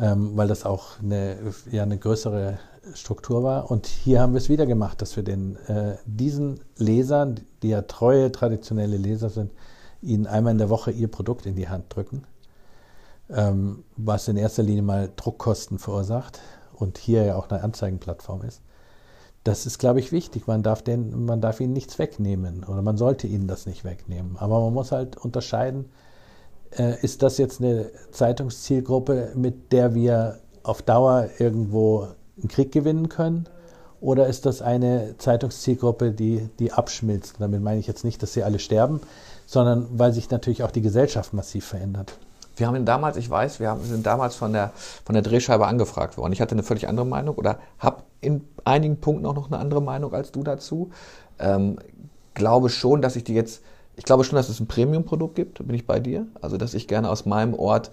ähm, weil das auch eine, ja, eine größere Struktur war. Und hier haben wir es wieder gemacht, dass wir den, äh, diesen Lesern, die ja treue, traditionelle Leser sind, ihnen einmal in der Woche ihr Produkt in die Hand drücken ähm, was in erster Linie mal Druckkosten verursacht und hier ja auch eine Anzeigenplattform ist. Das ist, glaube ich, wichtig. Man darf, den, man darf ihnen nichts wegnehmen oder man sollte ihnen das nicht wegnehmen. Aber man muss halt unterscheiden, ist das jetzt eine Zeitungszielgruppe, mit der wir auf Dauer irgendwo einen Krieg gewinnen können? Oder ist das eine Zeitungszielgruppe, die, die abschmilzt? Damit meine ich jetzt nicht, dass sie alle sterben, sondern weil sich natürlich auch die Gesellschaft massiv verändert. Wir haben ihn damals, ich weiß, wir, haben, sind damals von der, von der Drehscheibe angefragt worden. Ich hatte eine völlig andere Meinung oder habe in einigen Punkten auch noch eine andere Meinung als du dazu. Ähm, glaube schon, dass ich die jetzt, ich glaube schon, dass es ein Premium-Produkt gibt, bin ich bei dir. Also, dass ich gerne aus meinem Ort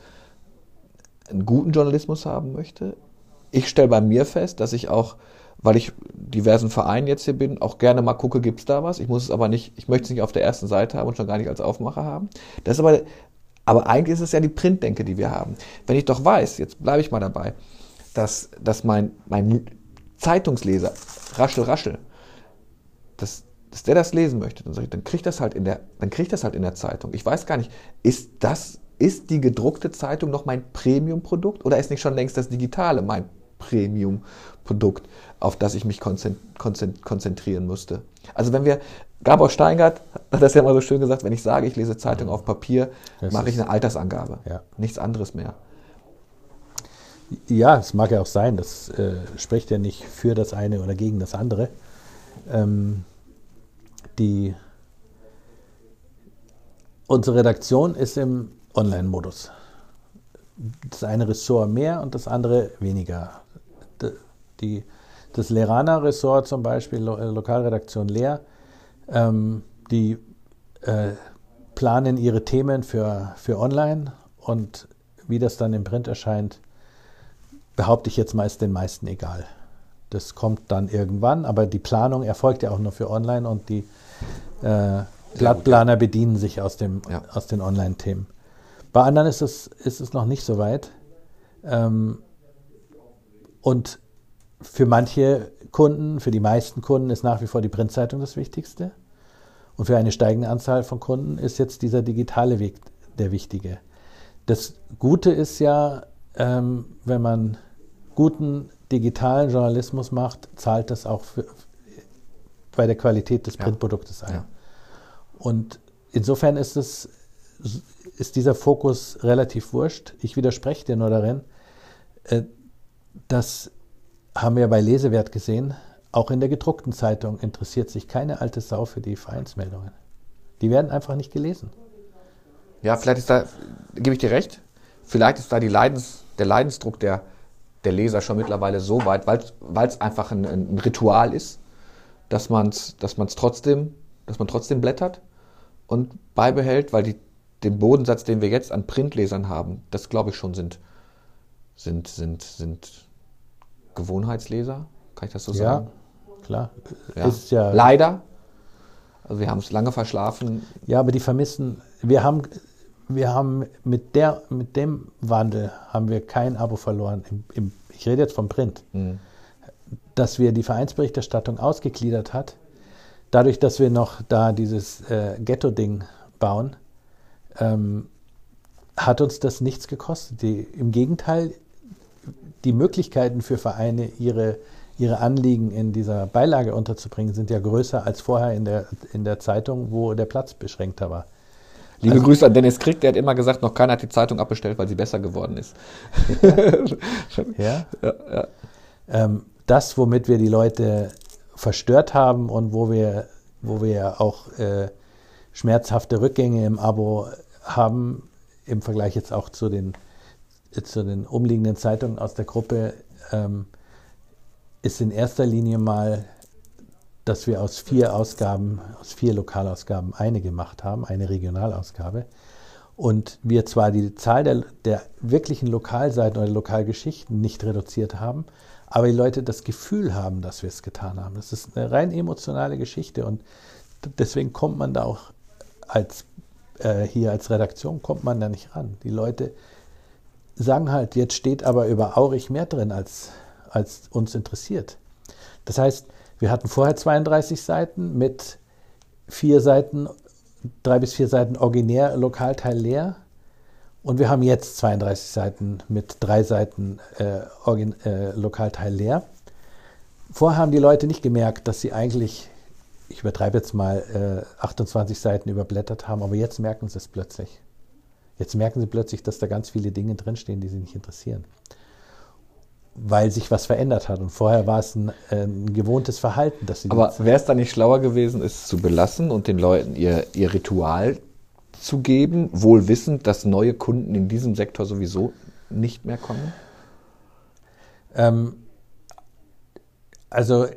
einen guten Journalismus haben möchte. Ich stelle bei mir fest, dass ich auch, weil ich diversen Vereinen jetzt hier bin, auch gerne mal gucke, gibt es da was. Ich muss es aber nicht, ich möchte es nicht auf der ersten Seite haben und schon gar nicht als Aufmacher haben. Das ist aber aber eigentlich ist es ja die Printdenke, die wir haben. Wenn ich doch weiß, jetzt bleibe ich mal dabei, dass, dass mein, mein Zeitungsleser, Raschel, Raschel, dass, dass der das lesen möchte, dann, ich, dann kriegt das halt in der, dann kriegt das halt in der Zeitung. Ich weiß gar nicht, ist das, ist die gedruckte Zeitung noch mein Premium-Produkt oder ist nicht schon längst das Digitale mein Premium-Produkt, auf das ich mich konzentrieren müsste? Also wenn wir, Gabor Steingart hat das ja mal so schön gesagt, wenn ich sage, ich lese Zeitung auf Papier, das mache ich eine Altersangabe. Ja. Nichts anderes mehr. Ja, es mag ja auch sein, das äh, spricht ja nicht für das eine oder gegen das andere. Ähm, die, unsere Redaktion ist im Online-Modus. Das eine Ressort mehr und das andere weniger. Die, das Lerana-Ressort zum Beispiel, Lokalredaktion Leer, ähm, die äh, planen ihre Themen für, für online und wie das dann im Print erscheint, behaupte ich jetzt mal, den meisten egal. Das kommt dann irgendwann, aber die Planung erfolgt ja auch nur für online und die äh, Blattplaner bedienen sich aus, dem, ja. aus den Online-Themen. Bei anderen ist es, ist es noch nicht so weit. Ähm, und für manche Kunden, für die meisten Kunden ist nach wie vor die Printzeitung das Wichtigste. Und für eine steigende Anzahl von Kunden ist jetzt dieser digitale Weg der wichtige. Das Gute ist ja, ähm, wenn man guten digitalen Journalismus macht, zahlt das auch für, bei der Qualität des Printproduktes ein. Und insofern ist, es, ist dieser Fokus relativ wurscht. Ich widerspreche dir nur darin, äh, dass haben wir bei Lesewert gesehen, auch in der gedruckten Zeitung interessiert sich keine alte Sau für die Vereinsmeldungen. Die werden einfach nicht gelesen. Ja, vielleicht ist da, gebe ich dir recht, vielleicht ist da Leidens, der Leidensdruck der, der Leser schon mittlerweile so weit, weil es einfach ein, ein, Ritual ist, dass man es dass trotzdem dass man trotzdem blättert und beibehält, weil die, den Bodensatz, den wir jetzt an Printlesern haben, das glaube ich schon sind, sind, sind, sind Gewohnheitsleser. Kann ich das so Ja, sagen? klar. Ja. Ist ja, Leider. Also wir haben es lange verschlafen. ja, aber die vermissen, wir haben, wir haben mit, der, mit dem Wandel haben wir kein Abo verloren. Im, im, ich rede jetzt vom Print. Dass wir die Vereinsberichterstattung ausgegliedert hat, dadurch, dass wir noch da dieses äh, Ghetto-Ding bauen, ähm, hat uns das nichts gekostet. Die, Im Gegenteil, die Möglichkeiten für Vereine, ihre, ihre Anliegen in dieser Beilage unterzubringen, sind ja größer als vorher in der, in der Zeitung, wo der Platz beschränkter war. Liebe Also- Grüße an Dennis Krieg, der hat immer gesagt, noch keiner hat die Zeitung abbestellt, weil sie besser geworden ist. [LAUGHS] Ja? Ja, ja. ähm, das, womit wir die Leute verstört haben und wo wir, wo wir auch äh, schmerzhafte Rückgänge im Abo haben, im Vergleich jetzt auch zu den, zu den umliegenden Zeitungen aus der Gruppe, ähm, ist in erster Linie mal, dass wir aus vier Ausgaben, aus vier Lokalausgaben eine gemacht haben, eine Regionalausgabe. Und wir zwar die Zahl der, der wirklichen Lokalseiten oder Lokalgeschichten nicht reduziert haben, aber die Leute das Gefühl haben, dass wir es getan haben. Das ist eine rein emotionale Geschichte und deswegen kommt man da auch als äh, hier als Redaktion kommt man da nicht ran. Die Leute sagen halt, jetzt steht aber über Aurich mehr drin, als, als uns interessiert. Das heißt, wir hatten vorher 32 Seiten mit vier Seiten, drei bis vier Seiten originär, Lokalteil leer. Und wir haben jetzt 32 Seiten mit drei Seiten äh, Origin, äh, Lokalteil leer. Vorher haben die Leute nicht gemerkt, dass sie eigentlich, ich übertreibe jetzt mal, äh, 28 Seiten überblättert haben, aber jetzt merken sie es plötzlich. Jetzt merken sie plötzlich, dass da ganz viele Dinge drinstehen, die sie nicht interessieren. Weil sich was verändert hat. Und vorher war es ein, äh, ein gewohntes Verhalten, dass sie Aber wäre es dann nicht schlauer gewesen, es zu belassen und den Leuten ihr, ihr Ritual zu geben, wohl wissend, dass neue Kunden in diesem Sektor sowieso nicht mehr kommen? Ähm, also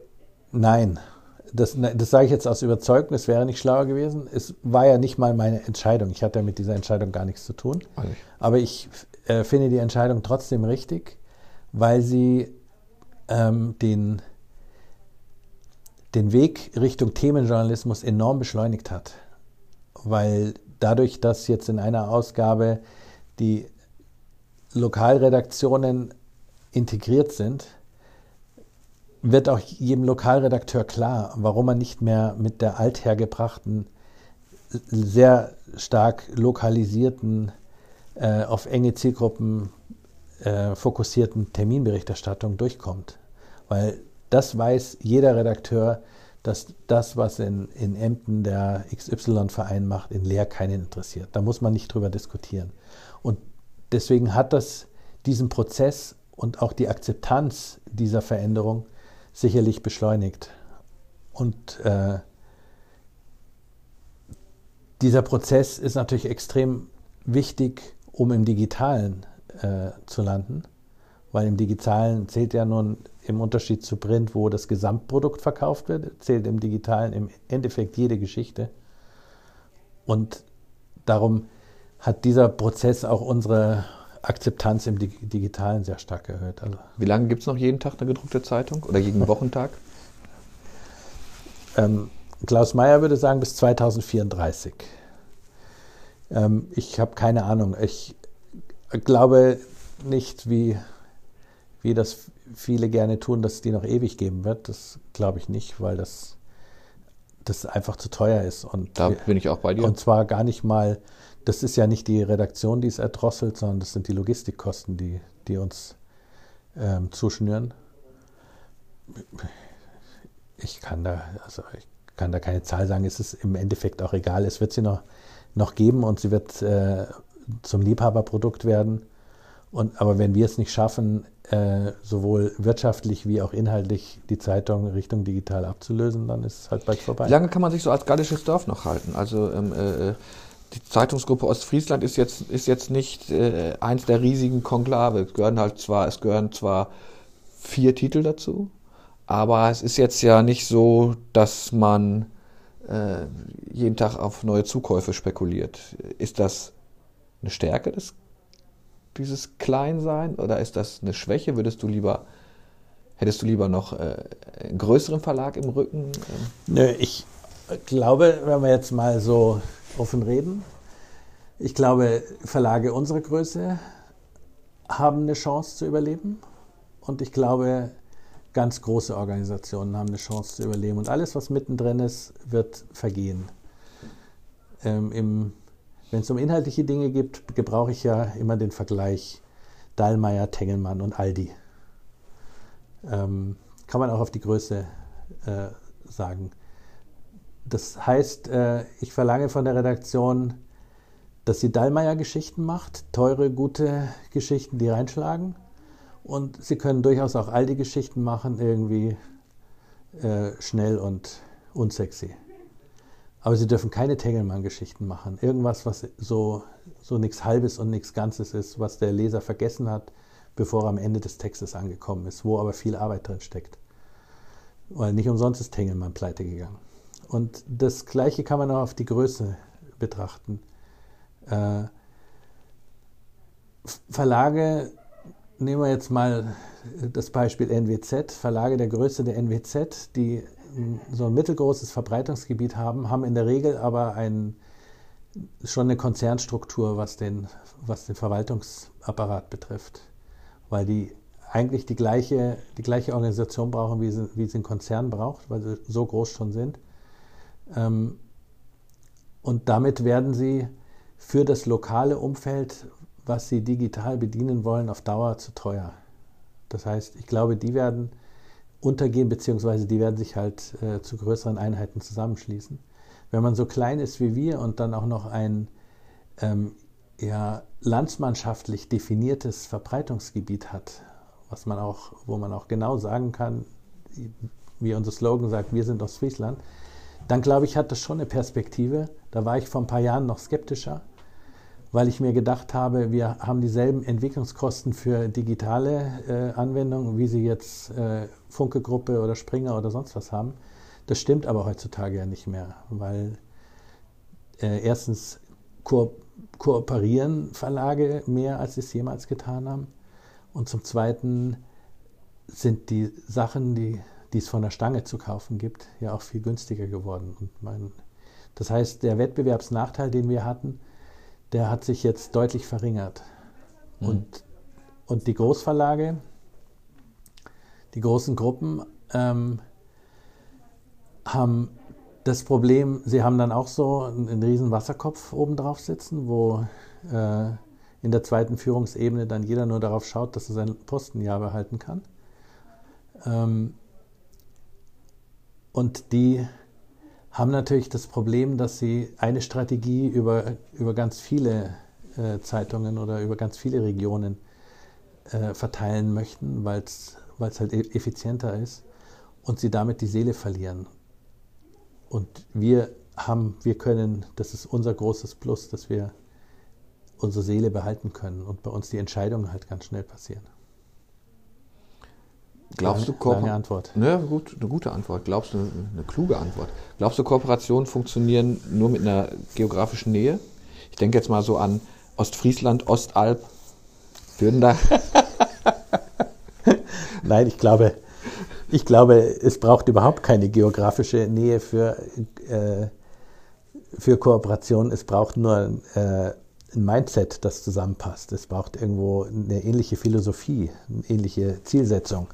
nein, das, ne- das sage ich jetzt aus Überzeugung, es wäre nicht schlauer gewesen. Es war ja nicht mal meine Entscheidung. Ich hatte ja mit dieser Entscheidung gar nichts zu tun. Weiß ich. Aber ich äh, finde die Entscheidung trotzdem richtig, weil sie ähm, den, den Weg Richtung Themenjournalismus enorm beschleunigt hat. Weil dadurch, dass jetzt in einer Ausgabe die Lokalredaktionen integriert sind, wird auch jedem Lokalredakteur klar, warum man nicht mehr mit der althergebrachten, sehr stark lokalisierten, äh, auf enge Zielgruppen äh, fokussierten Terminberichterstattung durchkommt. Weil das weiß jeder Redakteur, dass das, was in, in Emden der XY-Verein macht, in Leer keinen interessiert. Da muss man nicht drüber diskutieren. Und deswegen hat das diesen Prozess und auch die Akzeptanz dieser Veränderung sicherlich beschleunigt. Und äh, dieser Prozess ist natürlich extrem wichtig, um im Digitalen äh, zu landen, weil im Digitalen zählt ja nun im Unterschied zu Print, wo das Gesamtprodukt verkauft wird, zählt im Digitalen im Endeffekt jede Geschichte. Und darum hat dieser Prozess auch unsere Akzeptanz im Dig Digitalen sehr stark erhöht. Also, Wie lange gibt es noch jeden Tag eine gedruckte Zeitung oder jeden Wochentag? [LAUGHS] ähm, Klaus Meyer würde sagen bis 2034. Ähm, ich habe keine Ahnung. Ich glaube nicht, wie, wie das viele gerne tun, dass es die noch ewig geben wird. Das glaube ich nicht, weil das, das einfach zu teuer ist. Und Da wir- bin ich auch bei dir. Und zwar gar nicht mal, das ist ja nicht die Redaktion, die es erdrosselt, sondern das sind die Logistikkosten, die, die uns ähm, zuschnüren. Ich kann da, also ich kann da keine Zahl sagen, es ist im Endeffekt auch egal. Es wird sie noch, noch geben und sie wird äh, zum Liebhaberprodukt werden. Und, aber wenn wir es nicht schaffen, äh, sowohl wirtschaftlich wie auch inhaltlich die Zeitung Richtung digital abzulösen, dann ist es halt bald vorbei. Wie lange kann man sich so als gallisches Dorf noch halten? Also ähm, äh, die Zeitungsgruppe Ostfriesland ist jetzt, ist jetzt nicht äh, eins der riesigen Konklave. Es gehören halt zwar, es gehören zwar vier Titel dazu, aber es ist jetzt ja nicht so, dass man äh, jeden Tag auf neue Zukäufe spekuliert. Ist das eine Stärke des, dieses Kleinsein oder ist das eine Schwäche? Würdest du lieber, hättest du lieber noch äh, einen größeren Verlag im Rücken? Nö, ich glaube, wenn wir jetzt mal so offen reden, ich glaube, Verlage unserer Größe haben eine Chance zu überleben und ich glaube, ganz große Organisationen haben eine Chance zu überleben und alles, was mittendrin ist, wird vergehen. Ähm, Wenn es um inhaltliche Dinge geht, gebrauche ich ja immer den Vergleich Dallmayr, Tengelmann und Aldi. Ähm, kann man auch auf die Größe äh, sagen. Das heißt, äh, ich verlange von der Redaktion, dass sie Dallmayr-Geschichten macht, teure, gute Geschichten, die reinschlagen. Und sie können durchaus auch Aldi-Geschichten machen, irgendwie äh, schnell und unsexy. Aber sie dürfen keine Tengelmann-Geschichten machen. Irgendwas, was so, so nichts Halbes und nichts Ganzes ist, was der Leser vergessen hat, bevor er am Ende des Textes angekommen ist, wo aber viel Arbeit drin steckt. Weil nicht umsonst ist Tengelmann pleite gegangen. Und das Gleiche kann man auch auf die Größe betrachten. Äh, Verlage, nehmen wir jetzt mal das Beispiel NWZ, Verlage der Größe der NWZ, die so ein mittelgroßes Verbreitungsgebiet haben, haben in der Regel aber ein, schon eine Konzernstruktur, was den, was den Verwaltungsapparat betrifft. Weil die eigentlich die gleiche, die gleiche Organisation brauchen, wie sie, wie sie ein Konzern braucht, weil sie so groß schon sind. Ähm, und damit werden sie für das lokale Umfeld, was sie digital bedienen wollen, auf Dauer zu teuer. Das heißt, ich glaube, die werden untergehen, beziehungsweise die werden sich halt äh, zu größeren Einheiten zusammenschließen. Wenn man so klein ist wie wir und dann auch noch ein ähm, ja, landsmannschaftlich definiertes Verbreitungsgebiet hat, was man auch, wo man auch genau sagen kann, wie unser Slogan sagt, wir sind aus Friesland, dann glaube ich, hat das schon eine Perspektive. Da war ich vor ein paar Jahren noch skeptischer, weil ich mir gedacht habe, wir haben dieselben Entwicklungskosten für digitale äh, Anwendungen, wie sie jetzt äh, Funke-Gruppe oder Springer oder sonst was haben. Das stimmt aber heutzutage ja nicht mehr, weil äh, erstens ko kooperieren Verlage mehr, als sie es jemals getan haben. Und zum Zweiten sind die Sachen, die die es von der Stange zu kaufen gibt, ja auch viel günstiger geworden. Und mein, das heißt, der Wettbewerbsnachteil, den wir hatten, der hat sich jetzt deutlich verringert. Mhm. Und, und die Großverlage, die großen Gruppen ähm, haben das Problem, sie haben dann auch so einen, einen riesen Wasserkopf oben drauf sitzen, wo äh, in der zweiten Führungsebene dann jeder nur darauf schaut, dass er seinen Posten ja behalten kann. Ähm, und die haben natürlich das Problem, dass sie eine Strategie über, über ganz viele äh, Zeitungen oder über ganz viele Regionen äh, verteilen möchten, weil es halt e-, effizienter ist und sie damit die Seele verlieren. Und wir haben, wir können, das ist unser großes Plus, dass wir unsere Seele behalten können und bei uns die Entscheidungen halt ganz schnell passieren. Glaubst lange, du lange Antwort? Ne, gut, eine gute Antwort. Glaubst du eine, kluge Antwort? Glaubst du Kooperationen funktionieren nur mit einer geografischen Nähe? Ich denke jetzt mal so an Ostfriesland, Ostalb. Würden da [LAUGHS] Nein, ich glaube, ich glaube, es braucht überhaupt keine geografische Nähe für, äh, für Kooperation. Es braucht nur äh, ein Mindset, das zusammenpasst. Es braucht irgendwo eine ähnliche Philosophie, eine ähnliche Zielsetzung.